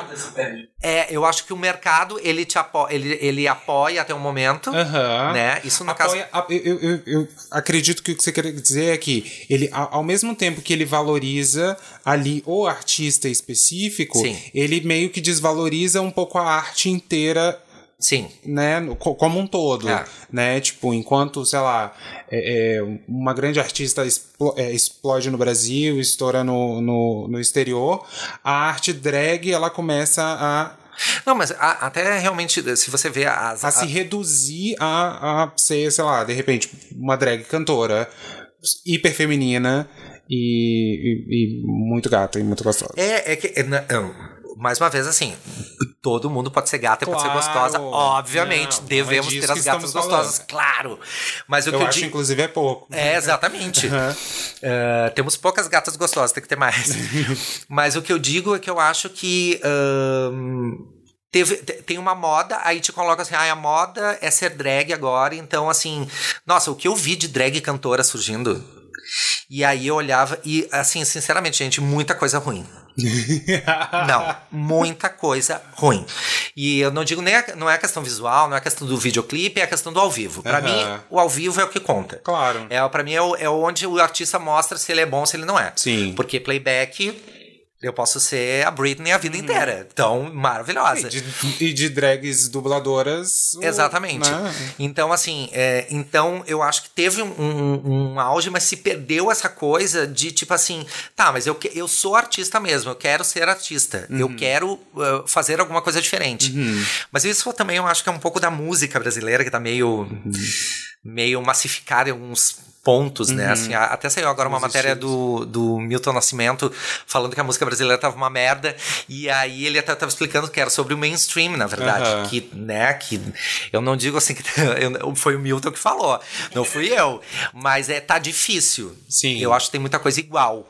É, eu acho que o mercado ele te apoia, ele, ele apoia até um momento, uhum. né? Isso no apoia, caso. Eu, eu, eu, acredito que o que você quer dizer é que ele, ao mesmo tempo que ele valoriza ali o artista específico, Sim. ele meio que desvaloriza um pouco a arte inteira Sim. Né, como um todo, é. né, tipo, enquanto, sei lá, é, é, uma grande artista é, explode no Brasil, estoura no, no, no exterior, a arte drag, ela começa a não, mas a, até realmente, se você vê as. A, a se reduzir a, a ser, sei lá, de repente, uma drag cantora hiper feminina e, e, e muito gata e muito gostosa. É, é que. É, não, mais uma vez, assim, todo mundo pode ser gata claro. e pode ser gostosa. Obviamente, não, devemos não é ter as gatas gostosas, falando. claro. Mas o eu que eu acho, digo. inclusive, é pouco. É, exatamente. Uhum. Uh, temos poucas gatas gostosas, tem que ter mais. Mas o que eu digo é que eu acho que. Uh, Teve, tem uma moda, aí te coloca assim, ah, a moda é ser drag agora, então assim, nossa, o que eu vi de drag cantora surgindo, e aí eu olhava, e assim, sinceramente, gente, muita coisa ruim. não, muita coisa ruim. E eu não digo nem a, não é a questão visual, não é a questão do videoclipe, é a questão do ao vivo. Para Uhum. mim, o ao vivo é o que conta. Claro. É, para mim é, o- é onde o artista mostra se ele é bom, se ele não é. Sim. Porque playback eu posso ser a Britney a vida Uhum. inteira. Então, maravilhosa. E de, e de drags dubladoras. Exatamente. né? Então, assim, é, então eu acho que teve um, um- um auge, mas se perdeu essa coisa de tipo assim, tá, mas eu, eu sou artista mesmo, eu quero ser artista, Uhum. eu quero uh, fazer alguma coisa diferente. Mas isso também eu acho que é um pouco da música brasileira, que tá meio, Uhum. meio massificada em alguns pontos, né? Uhum. Assim, a- até saiu agora uma Os matéria estilos. do, do Milton Nascimento falando que a música brasileira tava uma merda, e aí ele até tava explicando que era sobre o mainstream, na verdade, Aham. que, né, que eu não digo assim que eu- foi o Milton que falou, não fui eu, mas é tá difícil. Sim. Eu acho que tem muita coisa igual.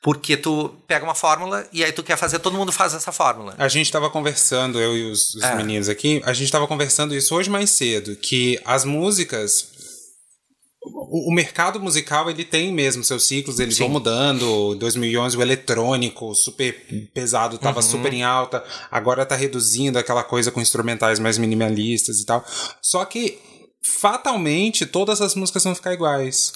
Porque tu pega uma fórmula e aí tu quer fazer, todo mundo faz essa fórmula. A gente tava conversando, eu e os, os É. meninos aqui, a gente tava conversando isso hoje mais cedo, que as músicas o, o mercado musical ele tem mesmo seus ciclos, eles Sim. vão mudando. Em 2011 o eletrônico super pesado estava uhum. super em alta, agora tá reduzindo aquela coisa com instrumentais mais minimalistas e tal. Só que fatalmente todas as músicas vão ficar iguais.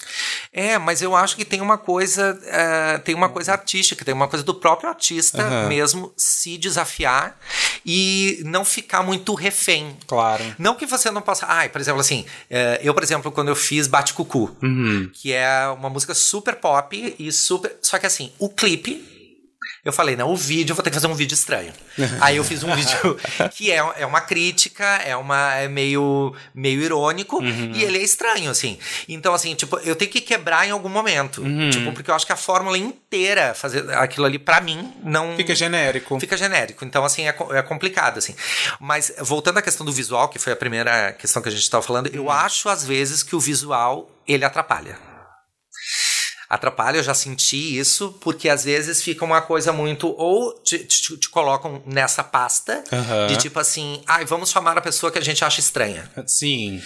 É, mas eu acho que tem uma coisa, uh, tem uma coisa artística, tem uma coisa do próprio artista uhum. mesmo se desafiar e não ficar muito refém. Claro. Não que você não possa. Ai, por exemplo, assim, uh, eu, por exemplo, quando eu fiz Bate Cucu, uhum. que é uma música super pop e super. Só que assim, o clipe eu falei, não, o vídeo, eu vou ter que fazer um vídeo estranho. Aí eu fiz um vídeo que é, é uma crítica, é uma é meio, meio irônico, uhum. e ele é estranho, assim. Então, assim, tipo, eu tenho que quebrar em algum momento. Uhum. Tipo, porque eu acho que a fórmula inteira, fazer aquilo ali, para mim, não. Fica genérico. Fica genérico. Então, assim, é, é complicado, assim. Mas, voltando à questão do visual, que foi a primeira questão que a gente estava falando, eu uhum. acho, às vezes, que o visual ele atrapalha atrapalha, eu já senti isso, porque às vezes fica uma coisa muito. Ou te, te, te colocam nessa pasta uhum. de tipo assim, ai, ah, vamos chamar a pessoa que a gente acha estranha. Sim.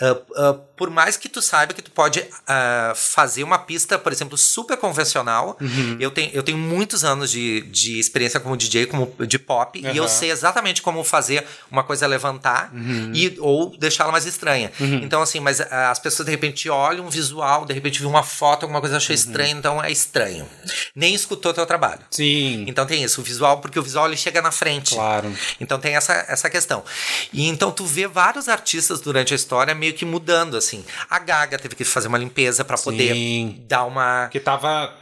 Uh, uh, por mais que tu saiba que tu pode uh, fazer uma pista, por exemplo, super convencional. Uhum. Eu, tenho, eu tenho muitos anos de, de experiência como DJ, como de pop, uhum. e eu sei exatamente como fazer uma coisa levantar uhum. e, ou deixá-la mais estranha. Uhum. Então, assim, mas as pessoas de repente olham um visual, de repente vê uma foto, alguma coisa achou uhum. estranho, então é estranho. Nem escutou teu trabalho. Sim. Então tem isso, o visual, porque o visual ele chega na frente. Claro. Então tem essa, essa questão. E então tu vê vários artistas durante a história meio que mudando, assim. A Gaga teve que fazer uma limpeza para poder dar uma. Que tava.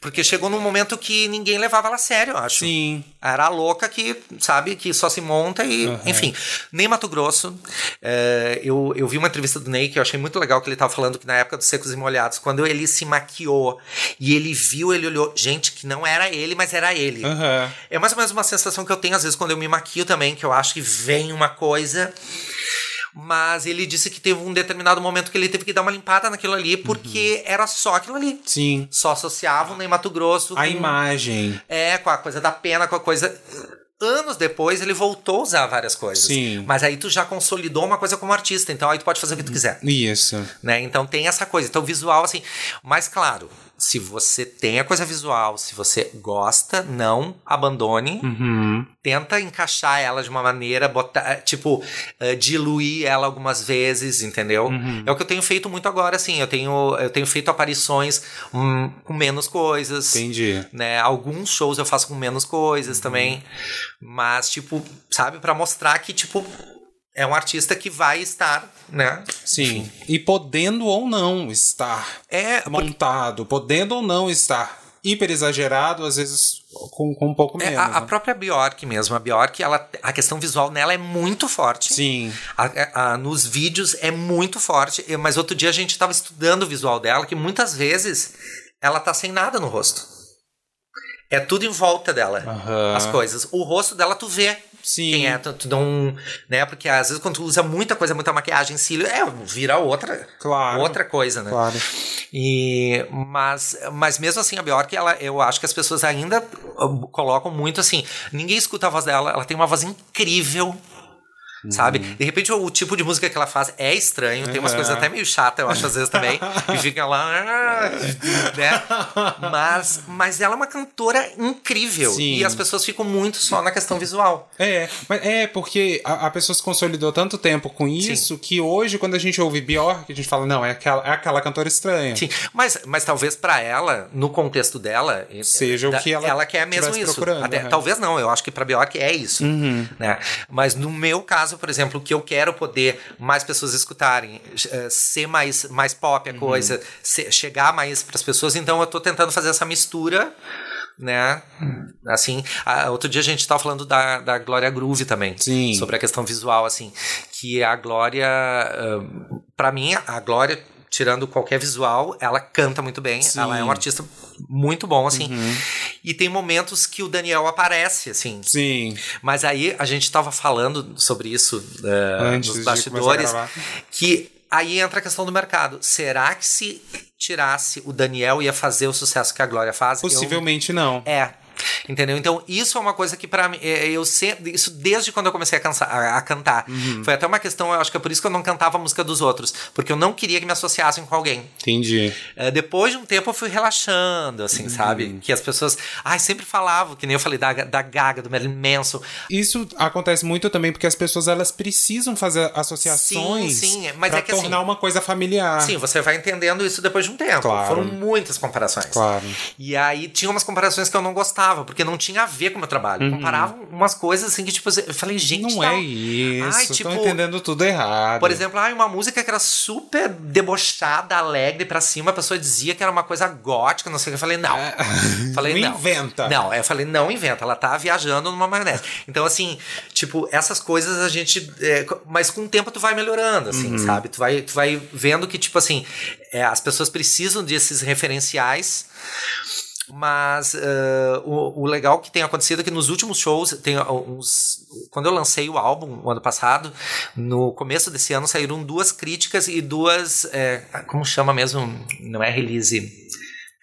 Porque chegou num momento que ninguém levava ela a sério, eu acho. Sim. Era a louca que, sabe, que só se monta e. Uhum. Enfim. Nem Mato Grosso. É, eu, eu vi uma entrevista do Ney que eu achei muito legal que ele tava falando que na época dos Secos e Molhados, quando ele se maquiou e ele viu, ele olhou, gente, que não era ele, mas era ele. Uhum. É mais ou menos uma sensação que eu tenho às vezes quando eu me maquio também, que eu acho que vem uma coisa mas ele disse que teve um determinado momento que ele teve que dar uma limpada naquilo ali, porque uhum. era só aquilo ali. Sim. Só associavam em Mato Grosso. A imagem. É, com a coisa da pena, com a coisa. Anos depois ele voltou a usar várias coisas. Sim. Mas aí tu já consolidou uma coisa como artista, então aí tu pode fazer o que tu quiser. Isso. Né? Então tem essa coisa. Então visual, assim. Mas claro, se você tem a coisa visual, se você gosta, não abandone. Uhum. Tenta encaixar ela de uma maneira, botar, tipo, uh, diluir ela algumas vezes, entendeu? Uhum. É o que eu tenho feito muito agora, assim. Eu tenho, eu tenho feito aparições hum, com menos coisas. Entendi. Né? Alguns shows eu faço com menos coisas uhum. também. Mas, tipo, sabe, para mostrar que, tipo, é um artista que vai estar, né? Sim. E podendo ou não estar é, montado, porque... podendo ou não estar hiper exagerado, às vezes com, com um pouco menos. É, a, né? a, própria Bjork mesmo, a Bjork, ela, a questão visual nela é muito forte. Sim. A, a, nos vídeos é muito forte, mas outro dia a gente estava estudando o visual dela, que muitas vezes ela tá sem nada no rosto. É tudo em volta dela, uhum. as coisas. O rosto dela tu vê. Sim. Quem é, tu, tu não. Né? Porque às vezes quando tu usa muita coisa, muita maquiagem, cílio, é, vira outra. Claro. Outra coisa, né? Claro. E, mas, mas mesmo assim, a Bjork, ela, eu acho que as pessoas ainda uh, colocam muito assim. Ninguém escuta a voz dela, ela tem uma voz incrível sabe? Uhum. De repente o tipo de música que ela faz é estranho, tem umas coisas até meio chatas, eu acho, às vezes também, e fica lá, né? Mas, mas ela é uma cantora incrível Sim. e as pessoas ficam muito só na questão visual. É, mas é porque a, a pessoa se consolidou tanto tempo com isso Sim. que hoje, quando a gente ouve Bjork, a gente fala, não, é aquela, é aquela cantora estranha. Sim, mas, mas talvez para ela, no contexto dela, seja da, o que ela, ela quer mesmo isso. Até, uhum. Talvez não, eu acho que para Bjork é isso, uhum. né? Mas no meu caso, caso, por exemplo, que eu quero poder mais pessoas escutarem, uh, ser mais, mais pop a uhum. coisa, ser, chegar mais para as pessoas, então eu estou tentando fazer essa mistura né? Assim, a, outro dia a gente estava falando da, da Glória Groove também. Sim. Sobre a questão visual, assim. Que a Glória, uh, para mim, a Glória tirando qualquer visual, ela canta muito bem. Sim. Ela é um artista muito bom, assim. Uhum. E tem momentos que o Daniel aparece, assim. Sim. Mas aí a gente tava falando sobre isso uh, Antes nos bastidores. Que aí entra a questão do mercado. Será que se tirasse o Daniel ia fazer o sucesso que a Glória faz? Possivelmente Eu... não. É. Entendeu? Então, isso é uma coisa que para mim, é, eu sempre, isso desde quando eu comecei a, a, a cantar. Uhum. Foi até uma questão, eu acho que é por isso que eu não cantava a música dos outros, porque eu não queria que me associassem com alguém. Entendi. É, depois de um tempo eu fui relaxando, assim, Uhum. sabe? Que as pessoas, ai, sempre falavam, que nem eu falei da, da Gaga, do Marilyn Manson. Isso acontece muito também porque as pessoas elas precisam fazer associações Sim, sim, mas pra é que assim- tornar uma coisa familiar. Sim, você vai entendendo isso depois de um tempo. Claro. Foram muitas comparações. Claro. E aí tinha umas comparações que eu não gostava, porque não tinha a ver com o meu trabalho. Comparavam umas coisas assim que, tipo, eu falei, gente, Uhum. Não é isso. Ai, tipo, entendendo tudo errado. Por exemplo, ah, uma música que era super debochada, alegre pra cima, a pessoa dizia que era uma coisa gótica, não sei o que. Eu falei, não. Falei, Não não. inventa. Não, eu falei, não inventa, ela tá viajando numa maionese. Então, assim, tipo, essas coisas a gente. é, mas com o tempo tu vai melhorando, assim, Uhum. sabe? Tu vai, tu vai vendo que, tipo assim, é, as pessoas precisam desses referenciais. Mas eh, o, o legal que tem acontecido é que nos últimos shows, tem uns. Quando eu lancei o álbum o ano passado, no começo desse ano saíram duas críticas e duas. eh, como chama mesmo? Não é release.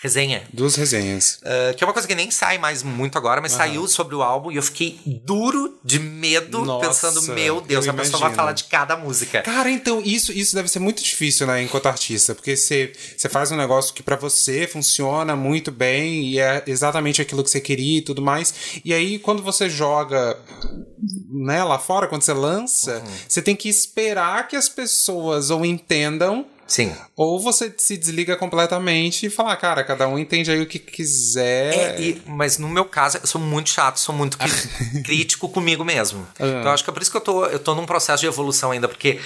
Resenha. Duas resenhas. Uh, que é uma coisa que nem sai mais muito agora, mas saiu sobre o álbum e eu fiquei duro de medo, Nossa, pensando, meu Deus, eu a pessoa vai imagino. falar de cada música. Cara, então isso, isso deve ser muito difícil, né, enquanto artista, porque você faz um negócio que pra você funciona muito bem e é exatamente aquilo que você queria e tudo mais. E aí quando você joga né, lá fora, quando você lança, Uhum. você tem que esperar que as pessoas ou entendam Sim. ou você se desliga completamente e fala, cara, cada um entende aí o que quiser. É, e- mas no meu caso, eu sou muito chato, sou muito crítico comigo mesmo. Então acho que é por isso que eu tô, eu tô num processo de evolução ainda, porque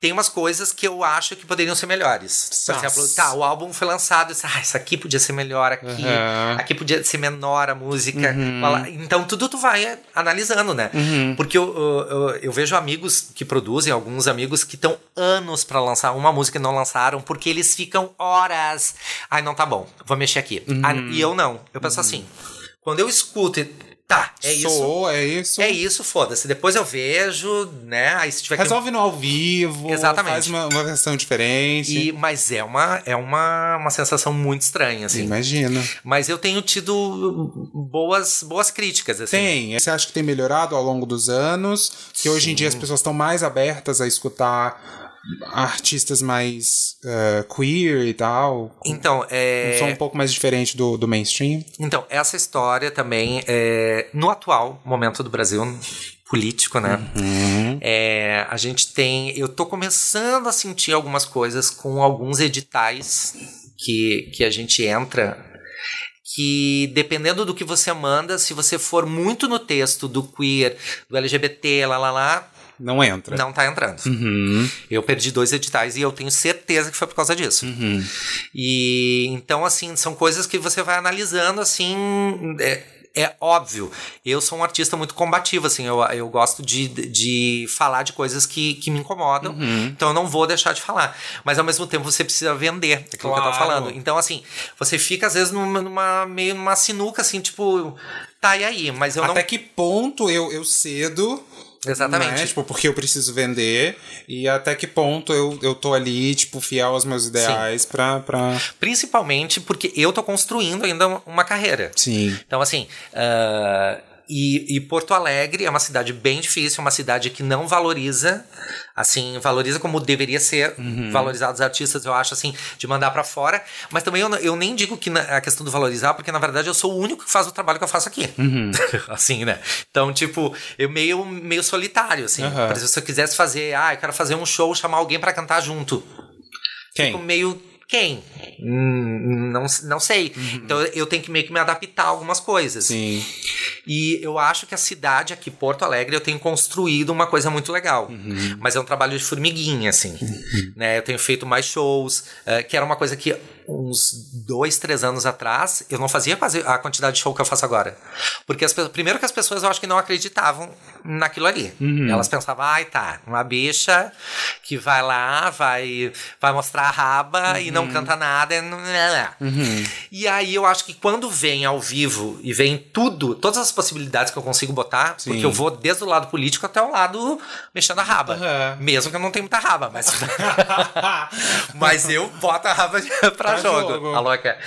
tem umas coisas que eu acho que poderiam ser melhores. Por Nossa. exemplo, tá, o álbum foi lançado, disse, ah, isso aqui podia ser melhor aqui, Uhum. aqui podia ser menor a música. Fala- Então tudo tu vai analisando, né? Porque eu, eu, eu- vejo amigos que produzem, alguns amigos que estão anos pra lançar uma música e não lançaram, porque eles ficam horas. Ai, não tá bom, vou mexer aqui. Ah, e eu não. Eu penso assim, quando eu escuto tá, é isso. Sou, é isso. É isso, foda-se. Depois eu vejo, né? Aí se tiver que. Resolve no ao vivo, Exatamente. faz uma, uma versão diferente. E, mas é uma, é uma, uma sensação muito estranha, assim. Imagina. Mas eu tenho tido boas, boas críticas, assim. Tem. Você acha que tem melhorado ao longo dos anos? Que hoje em dia as pessoas estão mais abertas a escutar artistas mais eh, queer e tal? Então, é. Um som um pouco mais diferente do, do mainstream? Então, essa história também, é, no atual momento do Brasil político, né? É, a gente tem. Eu tô começando a sentir algumas coisas com alguns editais que, que a gente entra. Que dependendo do que você manda, se você for muito no texto do queer, do LGBT, lá lá lá, Não entra. não tá entrando. Uhum. Eu perdi dois editais e eu tenho certeza que foi por causa disso. Uhum. E então, assim, são coisas que você vai analisando, assim. É, é óbvio, eu sou um artista muito combativo, assim, eu, eu gosto de, de falar de coisas que, que me incomodam, então eu não vou deixar de falar. Mas ao mesmo tempo você precisa vender aquilo que eu tô Claro. falando. Então, assim, você fica às vezes numa, numa meio numa sinuca, assim, tipo, tá, e aí? Mas eu Até não. que ponto eu, eu cedo. Exatamente. Né? Tipo, porque eu preciso vender. E até que ponto eu, eu tô ali, tipo, fiel aos meus ideais pra, pra. Principalmente porque eu tô construindo ainda uma carreira. Sim. Então, assim. ah, e, e Porto Alegre é uma cidade bem difícil, é uma cidade que não valoriza, assim, valoriza como deveria ser valorizado os artistas, eu acho, assim, de mandar pra fora. Mas também eu, eu nem digo que na- a questão do valorizar, porque na verdade eu sou o único que faz o trabalho que eu faço aqui. assim, né? Então, tipo, eu meio, meio solitário, assim. Aham. Por exemplo, se eu quisesse fazer, ah, eu quero fazer um show, chamar alguém pra cantar junto. Quem? Fico meio. Quem? Hum, não, não sei. Então eu tenho que meio que me adaptar a algumas coisas. Sim. E eu acho que a cidade aqui, Porto Alegre, eu tenho construído uma coisa muito legal. Mas é um trabalho de formiguinha, assim. Né? Eu tenho feito mais shows, eh, que era uma coisa que uns dois, três anos atrás eu não fazia quase a quantidade de show que eu faço agora. Porque as, primeiro que as pessoas eu acho que não acreditavam naquilo ali. Elas pensavam, ai tá, uma bicha que vai lá, vai, vai mostrar a raba e não canta nada. e não- E aí eu acho que quando vem ao vivo e vem tudo, todas as possibilidades que eu consigo botar, Sim. porque eu vou desde o lado político até o lado mexendo a raba. Mesmo que eu não tenha muita raba, mas. mas eu boto a raba pra Pra jogo. jogo. A louca.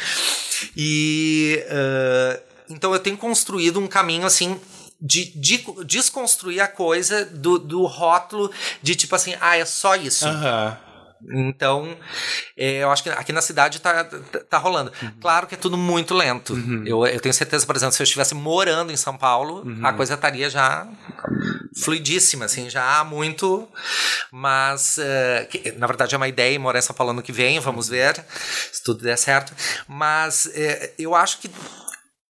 E. ah, então eu tenho construído um caminho assim de, de desconstruir a coisa do, do rótulo de tipo assim, ah, é só isso. Aham. Então, é, eu acho que aqui na cidade tá, tá, tá rolando. Claro que é tudo muito lento. Eu, eu tenho certeza, por exemplo, se eu estivesse morando em São Paulo, a coisa estaria já fluidíssima, assim, já há muito. Mas, é, que, na verdade, é uma ideia morar em São Paulo ano que vem, vamos ver se tudo der certo. Mas é, eu acho que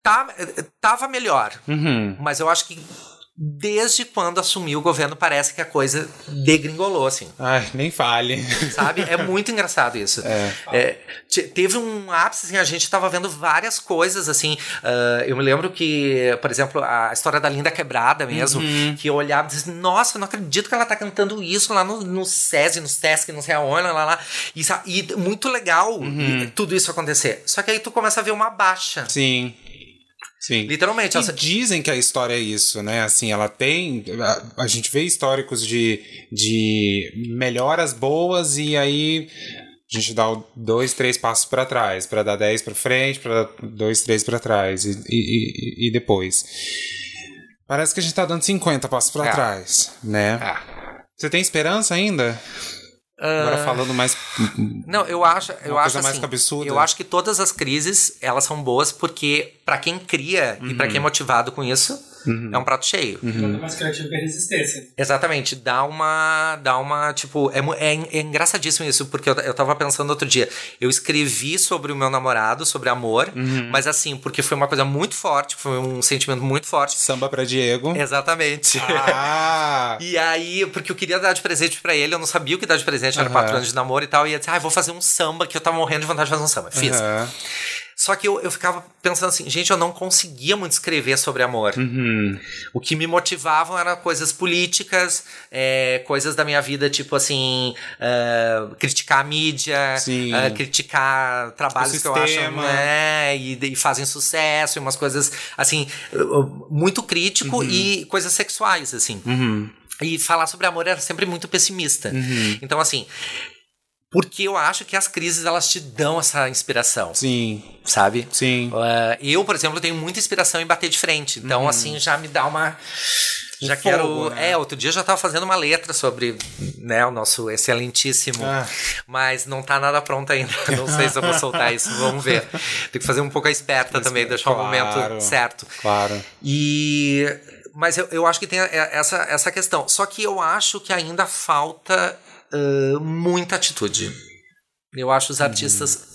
tá, tava melhor. Uhum. Mas eu acho que desde quando assumiu o governo parece que a coisa degringolou, assim. Ai, nem fale. Sabe? É muito engraçado isso. É, te- teve um ápice, assim, a gente tava vendo várias coisas, assim. ah, eu me lembro que, por exemplo, a história da Linda Quebrada mesmo, que eu olhava e disse, nossa, eu não acredito que ela tá cantando isso lá no, no SESI, no SESC, não sei aonde, lá, lá. E, e muito legal tudo isso acontecer. Só que aí tu começa a ver uma baixa. Sim. Sim. Literalmente. E essa- dizem que a história é isso, né? Assim, ela tem. A, a gente vê históricos de, de melhoras boas e aí a gente dá dois, três passos para trás, para dar dez para frente, para dois, três para trás e, e, e- depois. Parece que a gente tá dando 50 passos para É. trás, né? Ah. Você tem esperança ainda? Agora falando mais. Não, eu acho, eu acho coisa mais assim, cabeçuda. eu acho que todas as crises, elas são boas porque pra quem cria e pra quem é motivado com isso, é um prato cheio. Quanto mais criativo que a resistência. Exatamente, dá uma, dá uma, tipo, é, é, é engraçadíssimo isso, porque eu, eu tava pensando outro dia, eu escrevi sobre o meu namorado, sobre amor, mas assim, porque foi uma coisa muito forte, foi um sentimento muito forte. Samba para Diego. Exatamente. Ah! E aí, porque eu queria dar de presente pra ele, eu não sabia o que dar de presente, era Aham. quatro anos de namoro e tal, e eu disse, ah, eu vou fazer um samba, que eu tava morrendo de vontade de fazer um samba. Fiz. Aham. Só que eu, eu ficava pensando assim, gente, eu não conseguia muito escrever sobre amor. Uhum. O que me motivavam eram coisas políticas, é, coisas da minha vida, tipo assim, é, criticar a mídia, é, criticar trabalhos O que eu acho né, e, e fazem sucesso, e umas coisas assim, muito crítico e coisas sexuais, assim. Uhum. E falar sobre amor era sempre muito pessimista. Então, assim, porque eu acho que as crises elas te dão essa inspiração, Sim, sabe? sim. Uh, eu, por exemplo, tenho muita inspiração em bater de frente. Então, assim, já me dá uma. Já Um fogo, quero. né? É, outro dia eu já tava fazendo uma letra sobre né, o nosso excelentíssimo. Ah. Mas não tá nada pronto ainda. Não sei se eu vou soltar isso. Vamos ver. Tem que fazer um pouco a esperta também, deixar o Claro. momento certo. Claro. E. Mas eu, eu acho que tem essa, essa questão. Só que eu acho que ainda falta ah, muita atitude. Eu acho os artistas.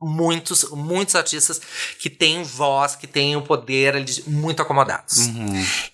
Muitos, muitos artistas que têm voz, que têm o poder, eles muito acomodados.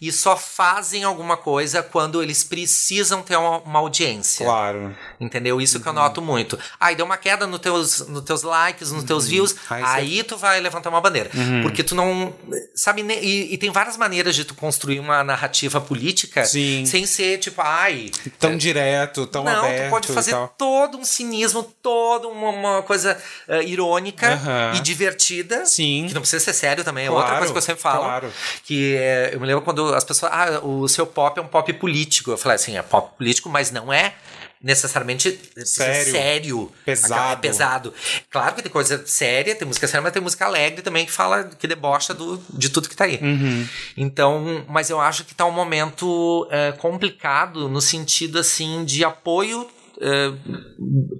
E só fazem alguma coisa quando eles precisam ter uma, uma audiência. Claro. Entendeu? Isso que eu noto muito. Aí deu uma queda nos teus, nos teus likes, nos teus views, Aí aí, tu vai levantar uma bandeira. Porque tu não. Sabe, e, e tem várias maneiras de tu construir uma narrativa política Sim. sem ser tipo, ai. Tão direto, tão não, aberto. tu pode fazer todo um cinismo, toda uma, uma coisa eh, irônica Aham. e divertida. Sim. Que não precisa ser sério também. É Claro, outra coisa que eu sempre falo. claro. Que é, eu me lembro quando as pessoas. Ah, o seu pop é um pop político. Eu falei assim, é pop político, mas não é necessariamente Sério. sério. Pesado. É pesado. Claro que tem coisa séria, tem música séria, mas tem música alegre também que fala, que debocha do, de tudo que tá aí. Uhum. Então, mas eu acho que tá um momento é, complicado no sentido assim de apoio é,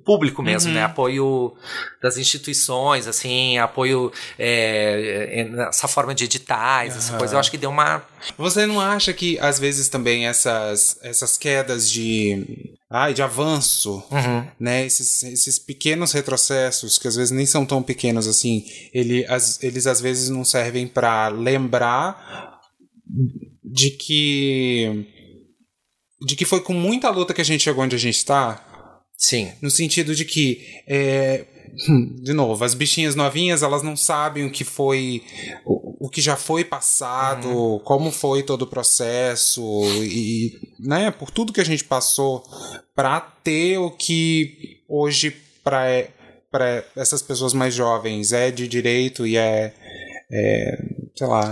público mesmo, né? Apoio das instituições, assim, apoio é, é, nessa forma de editais, essa coisa. Eu acho que deu uma Você não acha que, às vezes, também essas, essas quedas de. Ai, de avanço, né? Esses, esses pequenos retrocessos, que às vezes nem são tão pequenos assim, ele, as- eles às vezes não servem para lembrar de que. de que foi com muita luta que a gente chegou onde a gente está. Sim. No sentido de que, é, de novo, as bichinhas novinhas, elas não sabem o que foi, o, o que já foi passado, como foi todo o processo, e, né, por tudo que a gente passou para ter o que hoje para para essas pessoas mais jovens é de direito e é, é sei lá,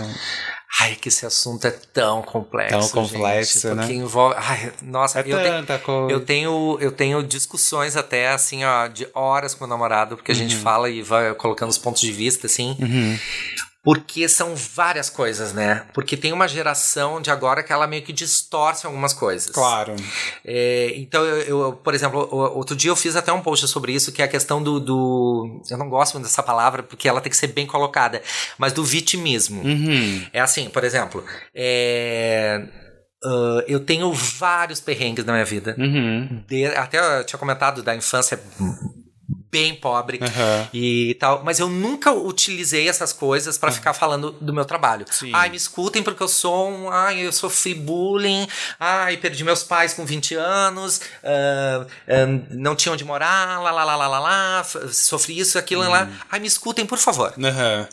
Ai, que esse assunto é tão complexo. Tão complexo, gente, né? Porque envolve. Ai, nossa, é eu, te- tanta coisa. eu tenho, eu tenho discussões até assim, ó, de horas com o namorado, porque a gente fala e vai colocando os pontos de vista, assim. Porque são várias coisas, né? Porque tem uma geração de agora que ela meio que distorce algumas coisas. Claro. É, então, eu, eu, por exemplo, outro dia eu fiz até um post sobre isso, que é a questão do, do. Eu não gosto muito dessa palavra, porque ela tem que ser bem colocada, mas do vitimismo. Uhum. É assim, por exemplo, é, uh, eu tenho vários perrengues na minha vida. Uhum. De- até eu tinha comentado da infância bem pobre Aham. e tal, mas eu nunca utilizei essas coisas pra ficar falando do meu trabalho. Sim. Ai, me escutem porque eu sou um, ai, eu sofri bullying, ai, perdi meus pais com 20 anos, ah, ah, não tinha onde morar, lá, lá, lá, lá, lá, lá, sofri isso, aquilo, lá. Ai, me escutem, por favor. Aham.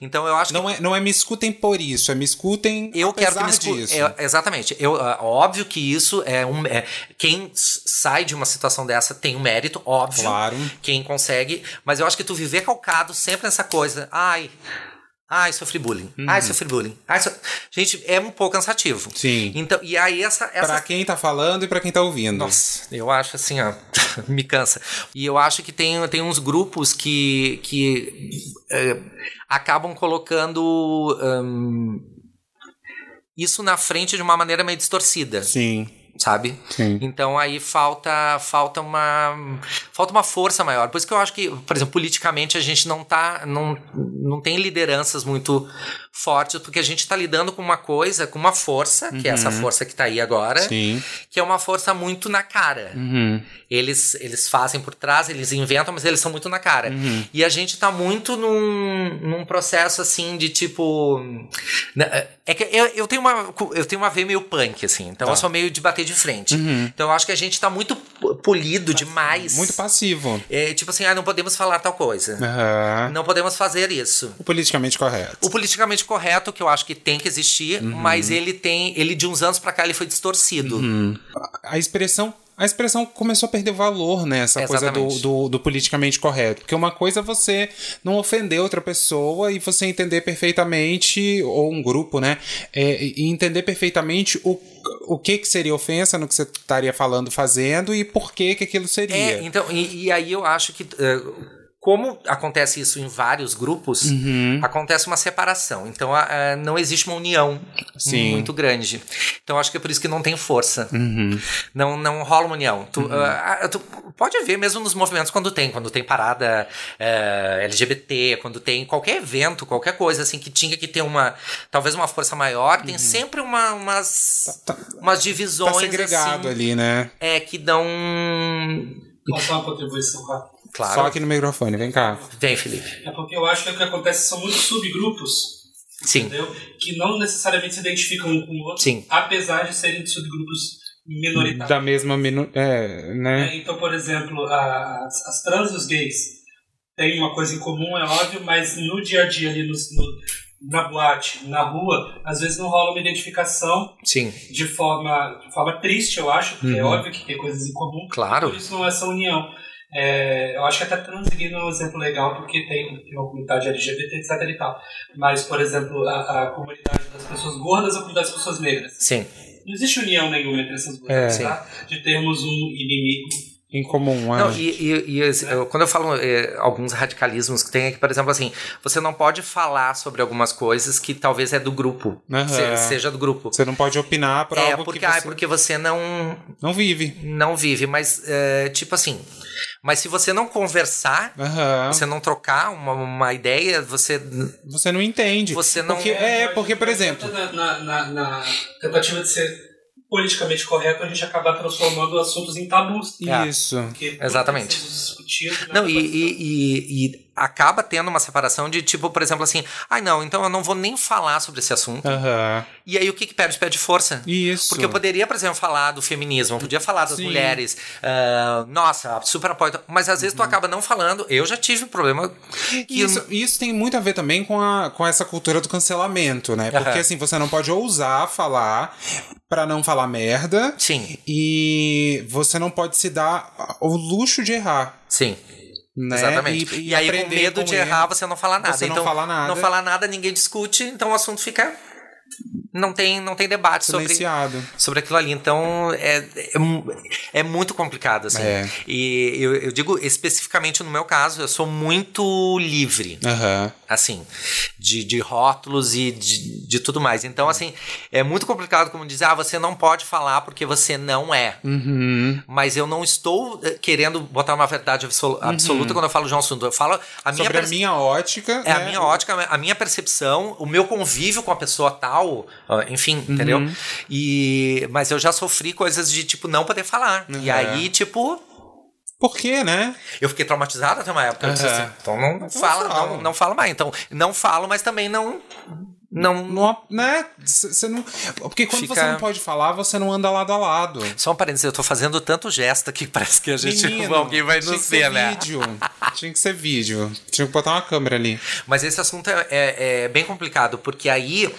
Então eu acho que Não, é, não é me escutem por isso, é me escutem eu quero que me escutem. disso. É, exatamente. Eu, ah, óbvio que isso é um. é- quem sai de uma situação dessa tem um mérito, óbvio. Claro. Quem consegue. Mas eu acho que tu viver calcado sempre nessa coisa. Ai. Ai, sofri bullying. Uhum. Ai, sofri bullying. Ai, so... Gente, é um pouco cansativo. Sim. Então, e aí essa. essa... Pra quem tá falando e pra quem tá ouvindo. Nossa, eu acho assim, ó, me cansa. E eu acho que tem, tem uns grupos que, que eh, acabam colocando hum, isso na frente de uma maneira meio distorcida, Sim, sabe? sim. Então aí falta falta uma falta uma força maior. Por isso que eu acho que, por exemplo, politicamente a gente não tá não, não tem lideranças muito fortes, porque a gente está lidando com uma coisa, com uma força, que é essa força que está aí agora, Sim. que é uma força muito na cara. Uhum. Eles, eles fazem por trás, eles inventam, mas eles são muito na cara. E a gente tá muito num, num processo assim de tipo. né, É que eu, eu tenho uma. Eu tenho uma veia meio punk, assim. Então Tá. eu sou meio de bater de frente. Então eu acho que a gente tá muito polido demais. Muito passivo. É, tipo assim, ah, não podemos falar tal coisa. Aham. Não podemos fazer isso. O politicamente correto. O politicamente correto, que eu acho que tem que existir, mas ele tem. Ele de uns anos pra cá ele foi distorcido. A expressão. A expressão começou a perder valor, né? Essa coisa do, Exatamente. do, do politicamente correto. Porque uma coisa é você não ofender outra pessoa e você entender perfeitamente, ou um grupo, né? É, e entender perfeitamente o, o que, que seria ofensa no que você estaria falando, fazendo e por que, que aquilo seria. É, então, e, e aí eu acho que. eh, como acontece isso em vários grupos, Uhum. acontece uma separação. Então a- a- não existe uma união Sim. muito grande. Então acho que é por isso que não tem força. Uhum. Não, não rola uma união. Tu, ah, ah, tu pode ver mesmo nos movimentos quando tem, quando tem parada eh, LGBT, quando tem qualquer evento, qualquer coisa assim que tinha que ter uma talvez uma força maior, tem sempre uma, umas, Tá- umas Tá divisões segregado assim, ali, né? é que dão dar uma contribuição rápida? Claro. Só aqui no microfone, vem cá. Vem, Felipe. É porque eu acho que o que acontece são muitos subgrupos, Sim. entendeu? Que não necessariamente se identificam um com o outro, Sim. apesar de serem subgrupos minoritários. Da mesma minu... É, né? É, então, por exemplo, as, as trans e os gays têm uma coisa em comum, é óbvio, mas no dia a dia ali nos- no- na boate, na rua, às vezes não rola uma identificação Sim. de forma, de forma triste, eu acho, porque é óbvio que tem coisas em comum. Claro. Por isso não é essa união. É, eu acho que até trans gay não é um exemplo legal, porque tem, tem uma comunidade LGBT, etc e tal. Mas, por exemplo, a, a comunidade das pessoas gordas e a comunidade das pessoas negras. Sim. Não existe união nenhuma entre essas duas, É. tá? De termos um inimigo Em comum, é. Não, e, e- e eu- quando eu falo eh, alguns radicalismos que tem, é que, por exemplo, assim, você não pode falar sobre algumas coisas que talvez é do grupo. Aham. se- seja do grupo. Você não pode opinar por É, algo porque, que ah, você porque você não, não vive. não vive, mas, eh, tipo assim, mas se você não conversar, Aham. você não trocar uma, uma ideia, você. Você não entende. Você não- Porque, é, porque, por exemplo. Na, na, na- na tentativa de ser politicamente correto, a gente acaba transformando assuntos em tabus. É. Isso. Que Exatamente. discutido, né? Não, e, e, e- e acaba tendo uma separação de tipo, por exemplo, assim, ai não, então eu não vou nem falar sobre esse assunto. Aham. E aí o que, que perde? Perde força. Isso. Porque eu poderia, por exemplo, falar do feminismo, eu podia falar das Sim. mulheres, ah, nossa, super apoio. Mas às vezes tu acaba não falando. Eu já tive um problema que Isso, isso tem muito a ver também com, a, com essa cultura do cancelamento, né? Porque Aham. assim, você não pode ousar falar pra não falar merda. Sim, E você não pode se dar o luxo de errar. sim. Né? Exatamente. E, aí, com medo com de erro. errar, você não fala nada. Você não então, fala nada. Não fala nada, ninguém discute, então o assunto fica não tem, não tem debate sobre, Silenciado. sobre aquilo ali. Então é, é, é muito complicado, assim. É. E eu, eu digo especificamente no meu caso, eu sou muito livre Aham. assim, de, de rótulos e de, de tudo mais. Então, assim, é muito complicado como dizer, ah, você não pode falar porque você não é. Uhum. Mas eu não estou eh, querendo botar uma verdade absolu- absoluta quando eu falo de um assunto. Eu falo a minha Uhum. Sobre a minha ótica. é a né? minha ótica, a minha percepção, o meu convívio com a pessoa tal, ah, enfim, Uhum. entendeu? E mas eu já sofri coisas de tipo não poder falar. E Uhum. aí, tipo, Por quê, né? eu fiquei traumatizado até uma época. Aham. assim, então não, não fala, fala. não, não fala mais. Então, não falo, mas também não não Não, né? Você não. Porque quando Fica- você não pode falar, você não anda lado a lado. Só um parênteses, eu tô fazendo tanto gesto que parece que a gente Menino, alguém vai tinha nos que ser ver, né? vídeo. Tinha que ser vídeo. Tinha que botar uma câmera ali. Mas esse assunto é, é- é bem complicado, porque aí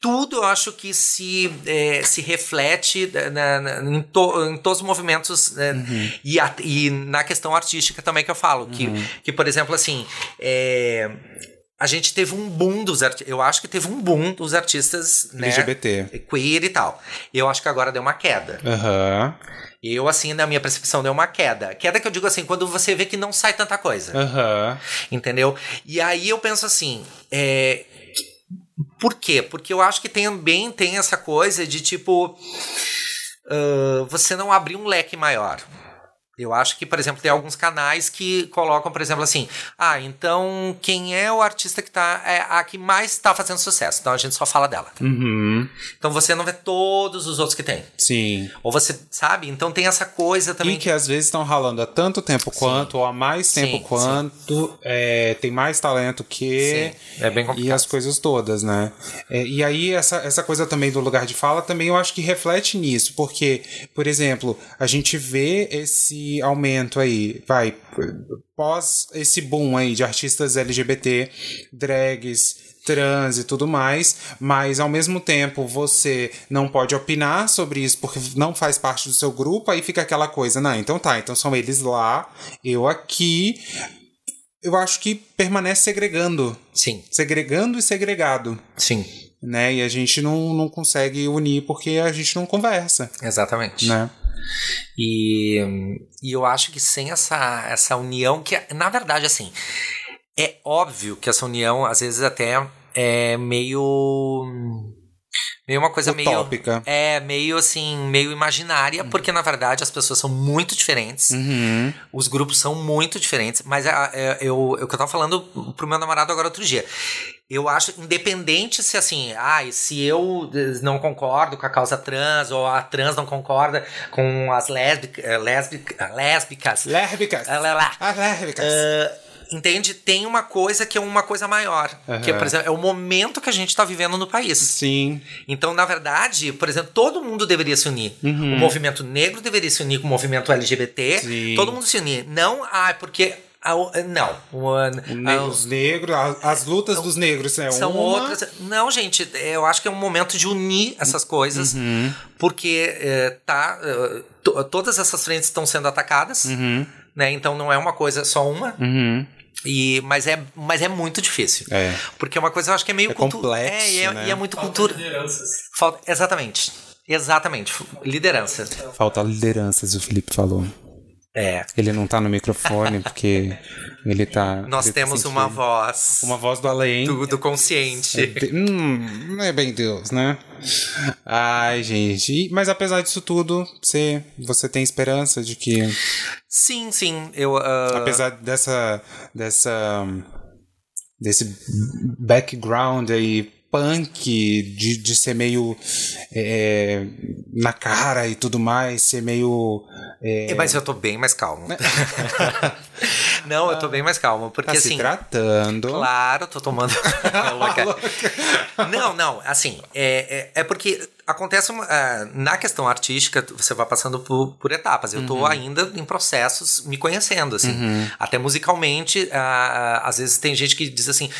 tudo eu acho que se, é, se reflete na- na- em, to- em todos os movimentos né? e, a- e na questão artística também que eu falo. Que, que por exemplo, assim. é, a gente teve um boom dos artistas. Eu acho que teve um boom dos artistas né, LGBT. queer e tal. Eu acho que agora deu uma queda. Aham. Eu, assim, na minha percepção, deu uma queda. Queda que eu digo assim, quando você vê que não sai tanta coisa. Aham. Entendeu? E aí eu penso assim, é, por quê? Porque eu acho que também tem essa coisa de tipo. ah, você não abrir um leque maior. Eu acho que, por exemplo, tem alguns canais que colocam, por exemplo, assim: ah, então quem é o artista que tá. É a que mais está fazendo sucesso. Então a gente só fala dela. Uhum. Então você não vê todos os outros que tem. Sim. Ou você, sabe? Então tem essa coisa também. E que às vezes estão ralando há tanto tempo quanto, ou há mais tempo Sim, quanto, é, tem mais talento que. Sim, é bem E complicado. as coisas todas, né? É, e aí, essa, essa coisa também do lugar de fala, também eu acho que reflete nisso, porque, por exemplo, a gente vê esse aumento aí, vai, pós esse boom aí de artistas LGBT, drags, trans e tudo mais, mas ao mesmo tempo você não pode opinar sobre isso porque não faz parte do seu grupo, aí fica aquela coisa, não, então tá, então são eles lá, eu aqui. Eu acho que permanece segregando Sim, segregando e segregado, sim, né? E a gente não, não consegue unir porque a gente não conversa, exatamente. né? E, e eu acho que sem essa, essa união, que na verdade, assim, é óbvio que essa união, às vezes, até é meio. Meio uma coisa meio. Utópica. É, meio assim, meio imaginária, porque na verdade as pessoas são muito diferentes. Uhum. Os grupos são muito diferentes, mas a- é, eu, eu que eu tava falando pro meu namorado agora outro dia. Eu acho, independente se assim, ah, se eu eh, não concordo com a causa trans, ou a trans não concorda com as lésbicas, lésbicas, lésbicas, Lérbicas. Ah, lá, lá. As lérbicas. Ah, entende? Tem uma coisa que é uma coisa maior. Que, Aham. por exemplo, é o momento que a gente tá vivendo no país. Sim. Então, na verdade, por exemplo, todo mundo deveria se unir. Uhum. O movimento negro deveria se unir com o movimento LGBT. Sim. Todo mundo se unir. Não, ah, porque. a o- não. O, os negros, as lutas dos negros é são uma. outras. Não, gente, eu acho que é um momento de unir essas coisas, Uhum. porque é, tá. é, to- todas essas frentes estão sendo atacadas, Uhum. né? Então não é uma coisa só uma. Uhum. E, mas, é, mas é muito difícil. É. Porque é uma coisa, eu acho que é meio É cultu- complexo, É, e é, né? e é muito Falta cultura. lideranças. Falta, exatamente. Exatamente. Liderança. Falta lideranças, o Felipe falou. É. Ele não tá no microfone porque ele tá. Nós ele temos uma voz Uma voz do além. do, do consciente. De- Hum, não é bem Deus, né? Ai, gente. Mas apesar disso tudo, você, você tem esperança de que, Sim, sim. Eu. ah, apesar dessa. dessa. desse background aí punk, de, de ser meio é, na cara e tudo mais, ser meio. é, Mas eu tô bem mais calmo. Não, eu tô bem mais calmo. Porque tá assim. se tratando. Claro, tô tomando. Louca. não, não, assim, é, é, é porque acontece uma, uh, na questão artística, você vai passando por, por etapas. Eu estou ainda em processos me conhecendo, assim. Uhum. Até musicalmente, às vezes tem gente que diz assim,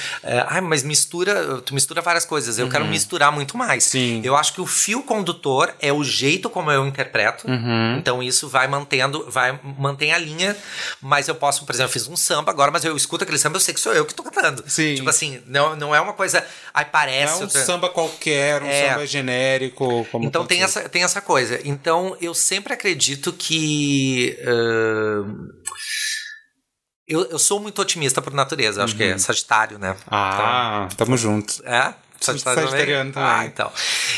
ah, mas mistura, tu mistura várias coisas. Eu quero misturar muito mais. Uhum. Sim. Eu acho que o fio condutor é o jeito como eu interpreto. Uhum. Então isso vai mantendo, vai mantém a linha. Mas eu posso, por exemplo, eu fiz um samba agora, mas eu escuto aquele samba, eu sei que sou eu que tô cantando. Sim. Tipo assim, não, não é uma coisa. Ai, parece. Não é um outra- samba qualquer, um É. samba genérico. Como então tem essa, tem essa coisa. Então eu sempre acredito que. ahn, eu, eu sou muito otimista por natureza, acho que é Sagitário, né? Ah, tamo junto. Então, é? Sagitário Sagitariano também. Ah, então.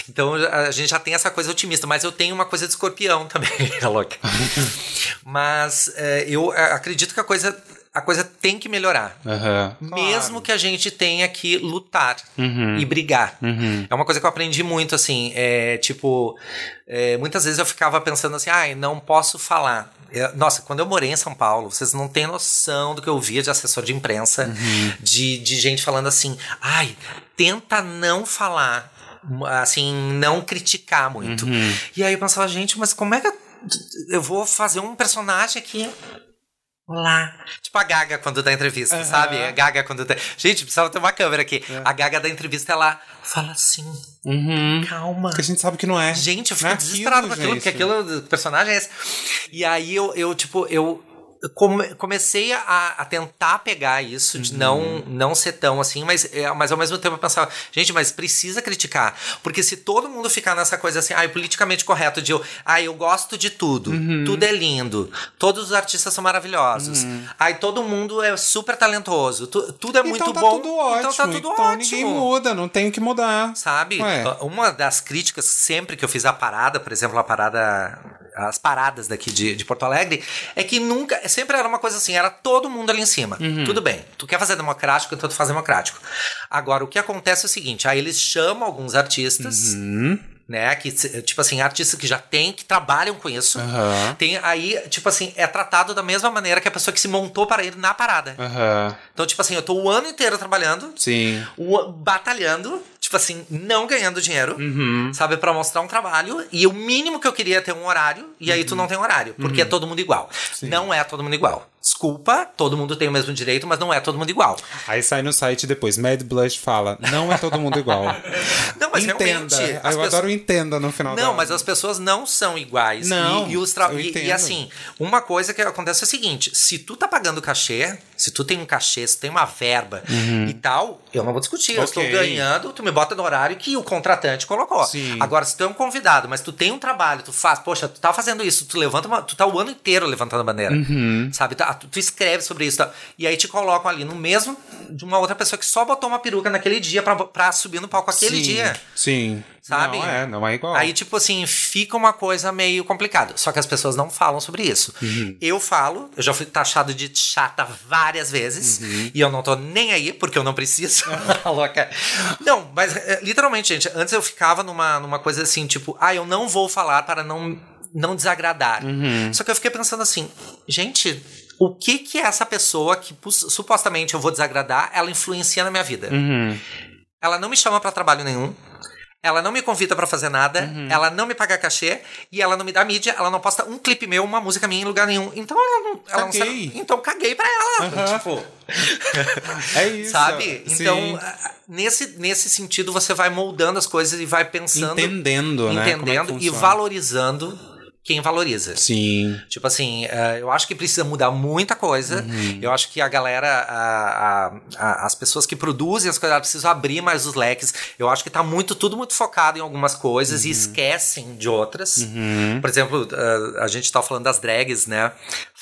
Então a gente já tem essa coisa otimista, mas eu tenho uma coisa de escorpião também, é louca. mas é, eu é, acredito que a coisa, a coisa tem que melhorar. Aham. Mesmo que a gente tenha que lutar Uhum. e brigar. Uhum. É uma coisa que eu aprendi muito, assim. É tipo, é, muitas vezes eu ficava pensando assim, ai, não posso falar. É, Nossa, quando eu morei em São Paulo, vocês não têm noção do que eu via de assessor de imprensa, de, de gente falando assim, ai, tenta não falar, assim, não criticar muito. E aí eu pensava, gente, mas como é que eu, eu vou fazer um personagem aqui? Olá. Tipo a Gaga quando dá entrevista, Aham. sabe? A Gaga quando dá. Gente, precisava ter uma câmera aqui. A Gaga da entrevista, ela fala assim, Uhum. calma. Porque a gente sabe que não é. Gente, eu fico é desesperado com aquilo, porque aquilo do personagem é esse. E aí eu, eu tipo, eu come- comecei a, a tentar pegar isso, Uhum. de não, não ser tão assim, mas, é, mas ao mesmo tempo eu pensava, gente, mas precisa criticar. Porque se todo mundo ficar nessa coisa assim, ai, politicamente correto, de eu, ai, eu gosto de tudo, Uhum. tudo é lindo, todos os artistas são maravilhosos, ai, todo mundo é super talentoso, tu- tudo é muito então tá bom. tudo ótimo. Então tá tudo então ótimo ninguém muda, não tem o que mudar. sabe? Ué. Uma das críticas sempre que eu fiz a parada, por exemplo, a parada, as paradas daqui de, de Porto Alegre, é que nunca, sempre era uma coisa assim, era todo mundo ali em cima. Uhum. Tudo bem, tu quer fazer democrático, então tu faz democrático. Agora, o que acontece é o seguinte, aí eles chamam alguns artistas, Uhum. né, que, tipo assim, artistas que já tem, que trabalham com isso, Aham. tem aí, tipo assim, é tratado da mesma maneira que a pessoa que se montou para ir na parada. Então, tipo assim, eu tô o ano inteiro trabalhando, Sim. o- batalhando, tipo assim, não ganhando dinheiro, Uhum. sabe, Pra mostrar um trabalho. E o mínimo que eu queria é ter um horário, e aí tu não tem horário, porque Uhum. é todo mundo igual. Não é todo mundo igual. Desculpa, todo mundo tem o mesmo direito, mas não é todo mundo igual. Aí sai no site depois, Mad Blush fala, não é todo mundo igual. Não, mas entenda. realmente. Eu pessoas- adoro entenda no final Não, mas as pessoas não são iguais. Não, E, e os tra- e, e assim, uma coisa que acontece é o seguinte: se tu tá pagando cachê, se tu tem um cachê, se tu tem uma verba e tal, eu não vou discutir. Eu estou Uhum. Ganhando, tu me bota no horário que o contratante colocou. Sim. Agora, se tu é um convidado, mas tu tem um trabalho, tu faz, poxa, tu tá fazendo isso, tu levanta uma, tu tá o ano inteiro levantando a bandeira. Uhum. Sabe? Tá, tu, tu escreve sobre isso. Tá, e aí te colocam ali no mesmo de uma outra pessoa que só botou uma peruca naquele dia pra, pra subir no palco aquele Sim, dia. Sim. Sabe? Não é, não é igual. Aí, tipo assim, fica uma coisa meio complicada. Só que as pessoas não falam sobre isso. Uhum. Eu falo, eu já fui taxado de chata várias vezes. Uhum. E eu não tô nem aí, porque eu não preciso. Louca. Não, mas é, literalmente, gente, antes eu ficava numa, numa coisa assim, tipo, ah, eu não vou falar para não, não desagradar. Uhum. Só que eu fiquei pensando assim, gente. O que que essa pessoa que supostamente eu vou desagradar, ela influencia na minha vida? Uhum. Ela não me chama pra trabalho nenhum. Ela não me convida pra fazer nada, Uhum. ela não me paga cachê e ela não me dá mídia, ela não posta um clipe meu, uma música minha em lugar nenhum. Então ela não. Ela não Caguei. sabe- então caguei pra ela. Aham. Tipo, É isso. sabe? Então, nesse, nesse sentido, você vai moldando as coisas e vai pensando, entendendo, né? é entendendo e valorizando quem valoriza. Sim. Tipo assim, eh, eu acho que precisa mudar muita coisa. Uhum. Eu acho que a galera, a- a- a- as pessoas que produzem as coisas, precisam abrir mais os leques. Eu acho que tá muito, tudo muito focado em algumas coisas e Uhum. esquecem de outras. Por exemplo, eh, a gente tá falando das drags, né?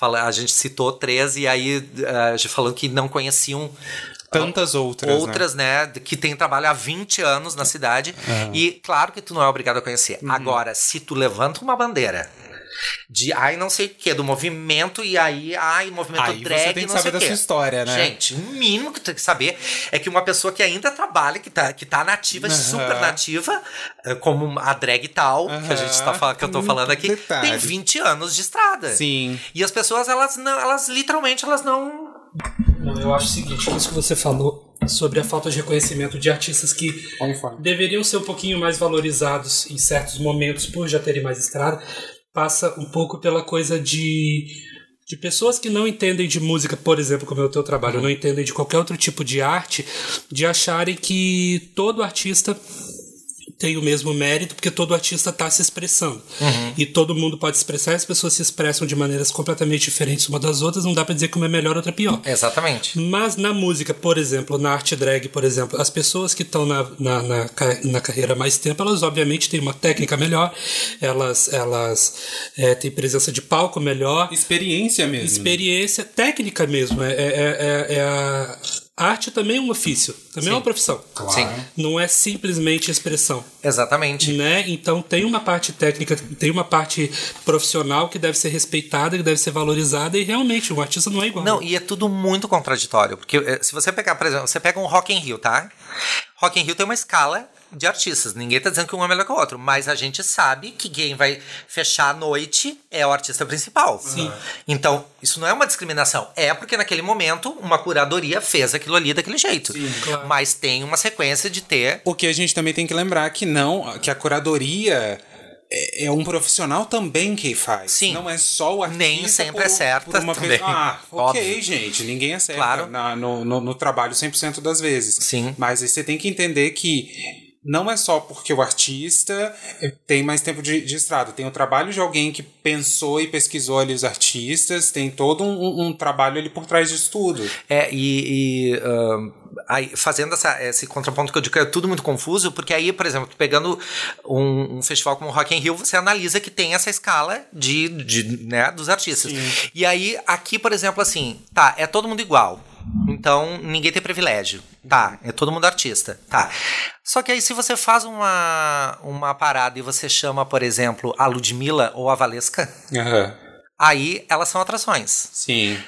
A gente citou três e aí eh, a gente falou que não conheciam Tantas outras. né? outras, né, que tem trabalho há 20 anos na cidade. E claro que tu não é obrigado a conhecer. Uhum. Agora, se tu levanta uma bandeira de ai não sei o que, do movimento, e aí, ai, movimento Aí drag, você tem que não saber da quê. sua história, né? Gente, o mínimo que tu tem que saber é que uma pessoa que ainda trabalha, que tá, que tá nativa, Aham. super nativa, eh, como a drag tal, que a gente tá que eu tô falando aqui, detalhe. tem 20 anos de estrada. Sim. E as pessoas, elas não, elas literalmente, elas não Não, eu acho o seguinte, isso que você falou sobre a falta de reconhecimento de artistas que deveriam ser um pouquinho mais valorizados em certos momentos por já terem mais estrada, passa um pouco pela coisa de de pessoas que não entendem de música, por exemplo, como é o teu trabalho, não entendem de qualquer outro tipo de arte, de acharem que todo artista tem o mesmo mérito, porque todo artista está se expressando. Uhum. E todo mundo pode expressar, as pessoas se expressam de maneiras completamente diferentes uma das outras, não dá para dizer que uma é melhor outra é pior. Exatamente. Mas na música, por exemplo, na arte drag, por exemplo, as pessoas que estão na, na, na, na, carreira há mais tempo, elas obviamente têm uma técnica melhor, elas, elas é, têm presença de palco melhor. Experiência mesmo. Experiência, técnica mesmo. É, é, é, é a arte também é um ofício, também Sim. é uma profissão. Claro. Sim. Não é simplesmente expressão. Exatamente. Né? Então tem uma parte técnica, tem uma parte profissional que deve ser respeitada, que deve ser valorizada e realmente o artista não é igual. Não, e é tudo muito contraditório, porque eh, se você pegar, por exemplo, você pega um Rock in Rio, tá? Rock in Rio tem uma escala de artistas. Ninguém está dizendo que um é melhor que o outro, mas a gente sabe que quem vai fechar a noite é o artista principal. Sim. Então, isso não é uma discriminação. É porque naquele momento uma curadoria fez aquilo ali daquele jeito. Sim, claro. Mas tem uma sequência de ter. O que a gente também tem que lembrar que não, que a curadoria é, é um profissional também que faz. Sim. Não é só o artista. Nem sempre por, é certa uma também. Ah, ok, Óbvio. gente. Ninguém acerta claro. na, no, no, no trabalho 100% das vezes. Sim. Mas aí você tem que entender que não é só porque o artista tem mais tempo de, de, estrada, tem o trabalho de alguém que pensou e pesquisou ali os artistas, tem todo um, um trabalho ali por trás disso tudo. É, e, e uh, aí, fazendo essa, esse contraponto que eu digo que é tudo muito confuso, porque aí, por exemplo, pegando um, um festival como o Rock in Rio, você analisa que tem essa escala de, de né, dos artistas. Sim. E aí, aqui, por exemplo, assim, tá, é todo mundo igual. Então, ninguém tem privilégio. Tá, é todo mundo artista. Tá. Só que aí, se você faz uma, uma parada e você chama, por exemplo, a Ludmilla ou a Valesca, uhum. aí elas são atrações. Sim.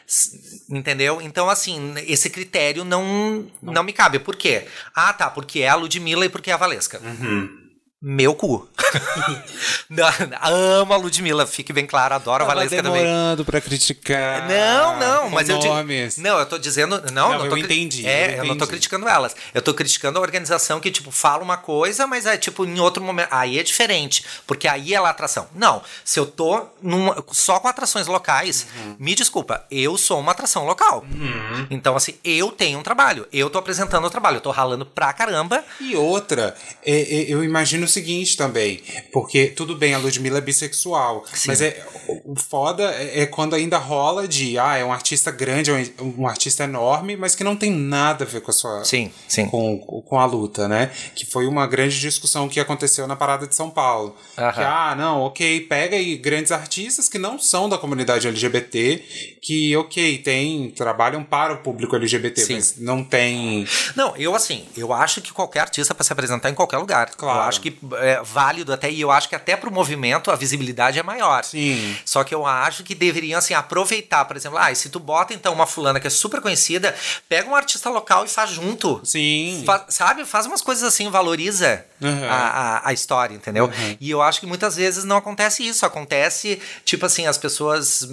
Entendeu? Então, assim, esse critério não, não, não me cabe. Por quê? Ah, tá, porque é a Ludmilla e porque é a Valesca. Uhum meu cu. Amo a Ludmilla, fique bem claro, adoro Tava a Valesca também. demorando pra criticar. Não, não, mas eu digo. Não, eu tô dizendo, não, não, não eu entendi. É, eu, entendi. eu não tô criticando elas. Eu tô criticando a organização que tipo fala uma coisa, mas é tipo em outro momento, aí é diferente, porque aí é lá atração. Não, se eu tô numa, só com atrações locais, uhum. me desculpa, eu sou uma atração local. Uhum. Então assim, eu tenho um trabalho, eu tô apresentando o trabalho, eu tô ralando pra caramba. E outra, é, é, eu imagino seguinte também, porque tudo bem, a Ludmilla é bissexual, Sim. mas é o foda é, é, quando ainda rola de ah, é um artista grande, é um, um, artista enorme, mas que não tem nada a ver com a sua sim, sim. Com, com a luta, né? Que foi uma grande discussão que aconteceu na parada de São Paulo. Aham. Que ah, não, ok, pega aí grandes artistas que não são da comunidade LGBT, que ok, tem, trabalham para o público LGBT, sim. mas não tem. Não, eu assim, eu acho que qualquer artista para se apresentar em qualquer lugar. Claro. Eu acho que é válido até, e eu acho que até pro movimento a visibilidade é maior. Sim. Só que eu acho que deveriam, assim, aproveitar, por exemplo, ah, se tu bota então uma fulana que é super conhecida, pega um artista local e faz junto. Sim. Fa sabe? Faz umas coisas assim, valoriza uhum. a, a, a, história, entendeu? Uhum. E eu acho que muitas vezes não acontece isso. Acontece, tipo assim, as pessoas.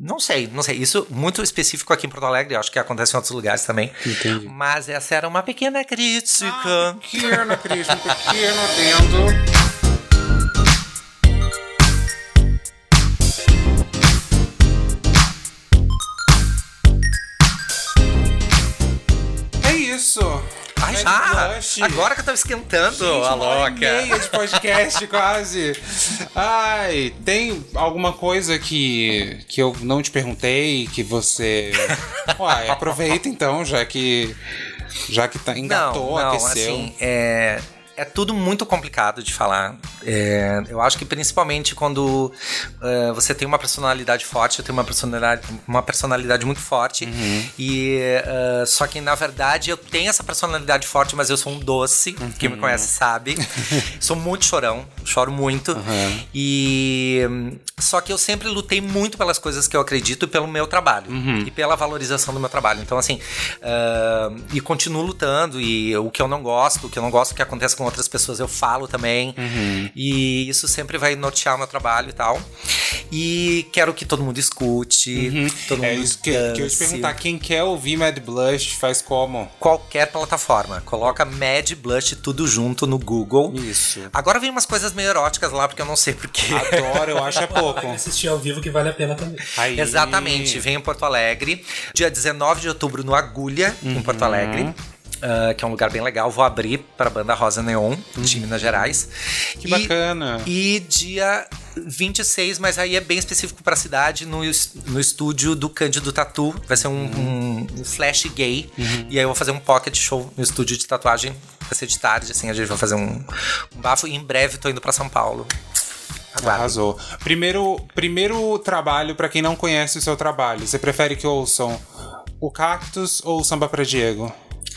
Não sei, não sei. Isso muito específico aqui em Porto Alegre, acho que acontece em outros lugares também. Entendi. Mas essa era uma pequena crítica. Ah, pequena crítica, um pequeno adendo. isso. Ai, já? Agora que eu tava esquentando Gente, a louca. meia de podcast quase. Ai, tem alguma coisa que, que eu não te perguntei, que você... Uai, aproveita então, já que... Já que tá, engatou, não, não, aqueceu. Assim, é é tudo muito complicado de falar. É, eu acho que principalmente quando uh, você tem uma personalidade forte, eu tenho uma personalidade, uma personalidade muito forte. Uhum. E uh, só que na verdade eu tenho essa personalidade forte, mas eu sou um doce. Uhum. Quem me conhece sabe. sou muito chorão, choro muito. Uhum. E só que eu sempre lutei muito pelas coisas que eu acredito e pelo meu trabalho uhum. e pela valorização do meu trabalho. Então assim, uh, e continuo lutando e o que eu não gosto, o que eu não gosto que aconteça com outras pessoas eu falo também. Uhum. E isso sempre vai nortear o meu trabalho e tal. E quero que todo mundo escute. Uhum. Todo é mundo isso que, que eu ia te perguntar. Quem quer ouvir Mad Blush faz como? Qualquer plataforma. Coloca Mad Blush tudo junto no Google. Isso. Agora vem umas coisas meio eróticas lá, porque eu não sei porquê. Adoro, eu acho é pouco. assistir ao vivo que vale a pena também. Aí. Exatamente. Vem em Porto Alegre. Dia 19 de outubro no Agulha, em Porto Alegre. Uh, que é um lugar bem legal. Vou abrir para a banda Rosa Neon, de Minas Gerais. Que E- bacana. E dia 26, mas aí é bem específico para a cidade, no, no estúdio do Cândido Tatu. Vai ser um, um- um flash gay. E aí eu vou fazer um pocket show no estúdio de tatuagem. Vai ser de tarde, assim, a gente vai fazer um, um bafo. E em breve tô indo para São Paulo. Aguardem. Arrasou. Primeiro, primeiro trabalho, pra quem não conhece o seu trabalho, você prefere que ouçam o Cactus ou o Samba pra Diego?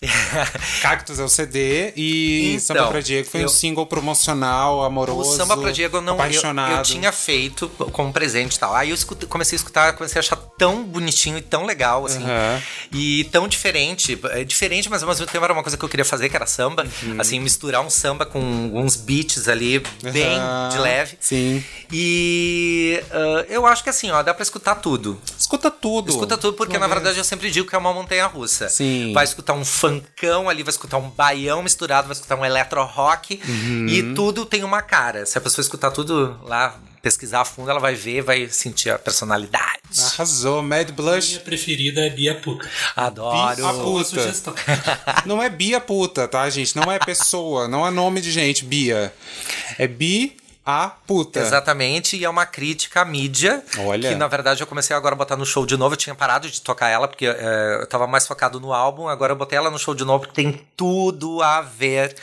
Cactus é o CD e Então, Samba pra Diego foi um eu- single promocional, O amoroso. Samba pra Diego eu não eu, apaixonado. eu tinha feito como presente e tal. Aí eu escutei- comecei a escutar, comecei a achar tão bonitinho e tão legal, assim. Aham. E tão diferente. É diferente, mas ao mesmo tempo era uma coisa que eu queria fazer, que era samba. Uhum. Assim, misturar um samba com uns beats ali, bem Aham. de leve. Sim. E ah, eu acho que assim, ó, dá pra escutar tudo. Escuta tudo. Escuta tudo, porque na verdade eu sempre digo que é uma montanha russa. Sim. Vai escutar um funkão ali, vai escutar um baião misturado, vai escutar um electro rock. Uhum. E tudo tem uma cara. Se a pessoa escutar tudo lá, pesquisar a fundo, ela vai ver, vai sentir a personalidade. Arrasou. Mad Blush Minha preferida é Bia Puta. Adoro. Bia- Puta. não é Bia puta, tá, gente? Não é pessoa, não é nome de gente, Bia. É Bi a puta. Exatamente, e é uma crítica à mídia. Olha. Que na verdade eu comecei agora a botar no show de novo. Eu tinha parado de tocar ela, porque é, eu tava mais focado no álbum. Agora eu botei ela no show de novo, porque tem tudo a ver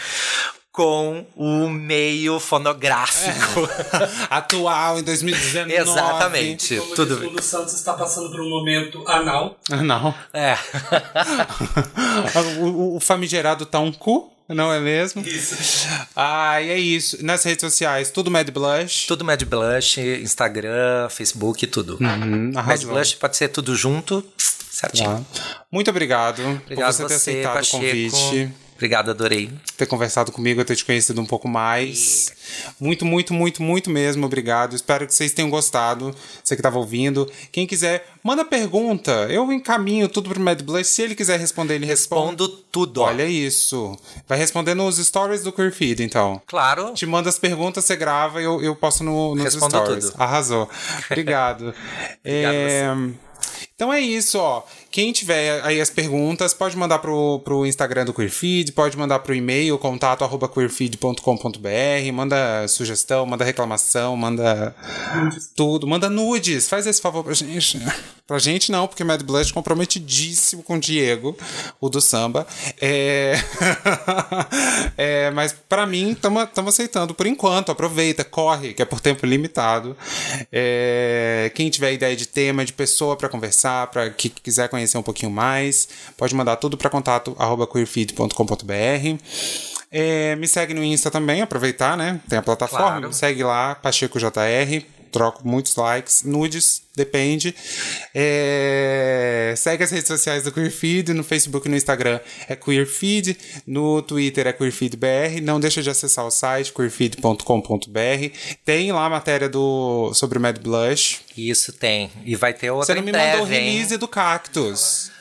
com o meio fonográfico. Atual em 2019. Exatamente. Como tudo diz, o Santos está passando por um momento anal. Não. É. o, o- o famigerado tá um cu, não é mesmo? Isso. Ah, e é isso. Nas redes sociais, tudo Mad Blush. tudo Mad Blush, Instagram, Facebook, tudo. Hum, Mad. Blush pode ser tudo junto, certinho. Tá. Muito obrigado, Obrigado por você ter aceitado Pacheco. o convite. Obrigado, adorei. ter conversado comigo, ter te conhecido um pouco mais. Muito, muito, muito, muito mesmo, obrigado. Espero que vocês tenham gostado. Você que estava ouvindo. Quem quiser, manda pergunta. Eu encaminho tudo pro Mad Blush. Se ele quiser responder, ele responde. Respondo tudo. Olha isso. Vai responder nos stories do Queer Feed, então. Claro. Te manda as perguntas, você grava e eu, eu posto no, nos Respondo stories. tudo. Arrasou. Obrigado. É, Então é isso, ó. Quem tiver aí as perguntas, pode mandar pro, pro Instagram do Queerfeed, pode mandar pro e-mail, contato arroba queerfeed.com.br, manda sugestão, manda reclamação, manda tudo, manda nudes, faz esse favor pra gente. Pra gente não, porque Mad Blush é comprometidíssimo com o Diego, o do samba. É... é, mas pra mim, estamos aceitando por enquanto. Aproveita, corre, que é por tempo limitado. É, Quem tiver ideia de tema, de pessoa pra conversar, para que quiser conhecer um pouquinho mais, pode mandar tudo para contato arroba queerfeed.com.br. É, me segue no Insta também, aproveitar, né? Tem a plataforma, Claro. me segue lá, Pacheco JR. Troco muitos likes, nudes, depende. É, Segue as redes sociais do Queerfeed, no Facebook e no Instagram é Queerfeed, no Twitter é QueerFeedBR. Não deixa de acessar o site queerfeed.com.br. Tem lá a matéria do, sobre o Mad Blush. Isso tem. E vai ter outra Você não me mandou o release do Cactus.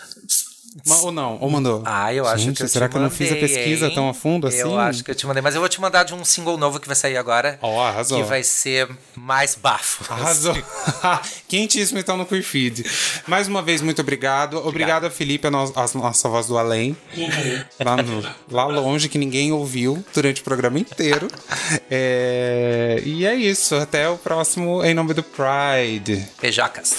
Ou não? Ou mandou? Ah, eu acho Gente, que eu será te que eu não fiz a mandei, pesquisa hein? tão a fundo assim? Eu acho que eu te mandei, mas eu vou te mandar de um single novo que vai sair agora. Ó, arrasou. Que vai ser mais bafo. Arrasou. Quentíssimo então no Queerfeed. Mais uma vez, muito obrigado. Obrigado a Felipe, a, no- a nossa voz do além. Lá, no- lá longe, que ninguém ouviu durante o programa inteiro. É, E é isso. Até o próximo Em Nome do Pride. Beijocas.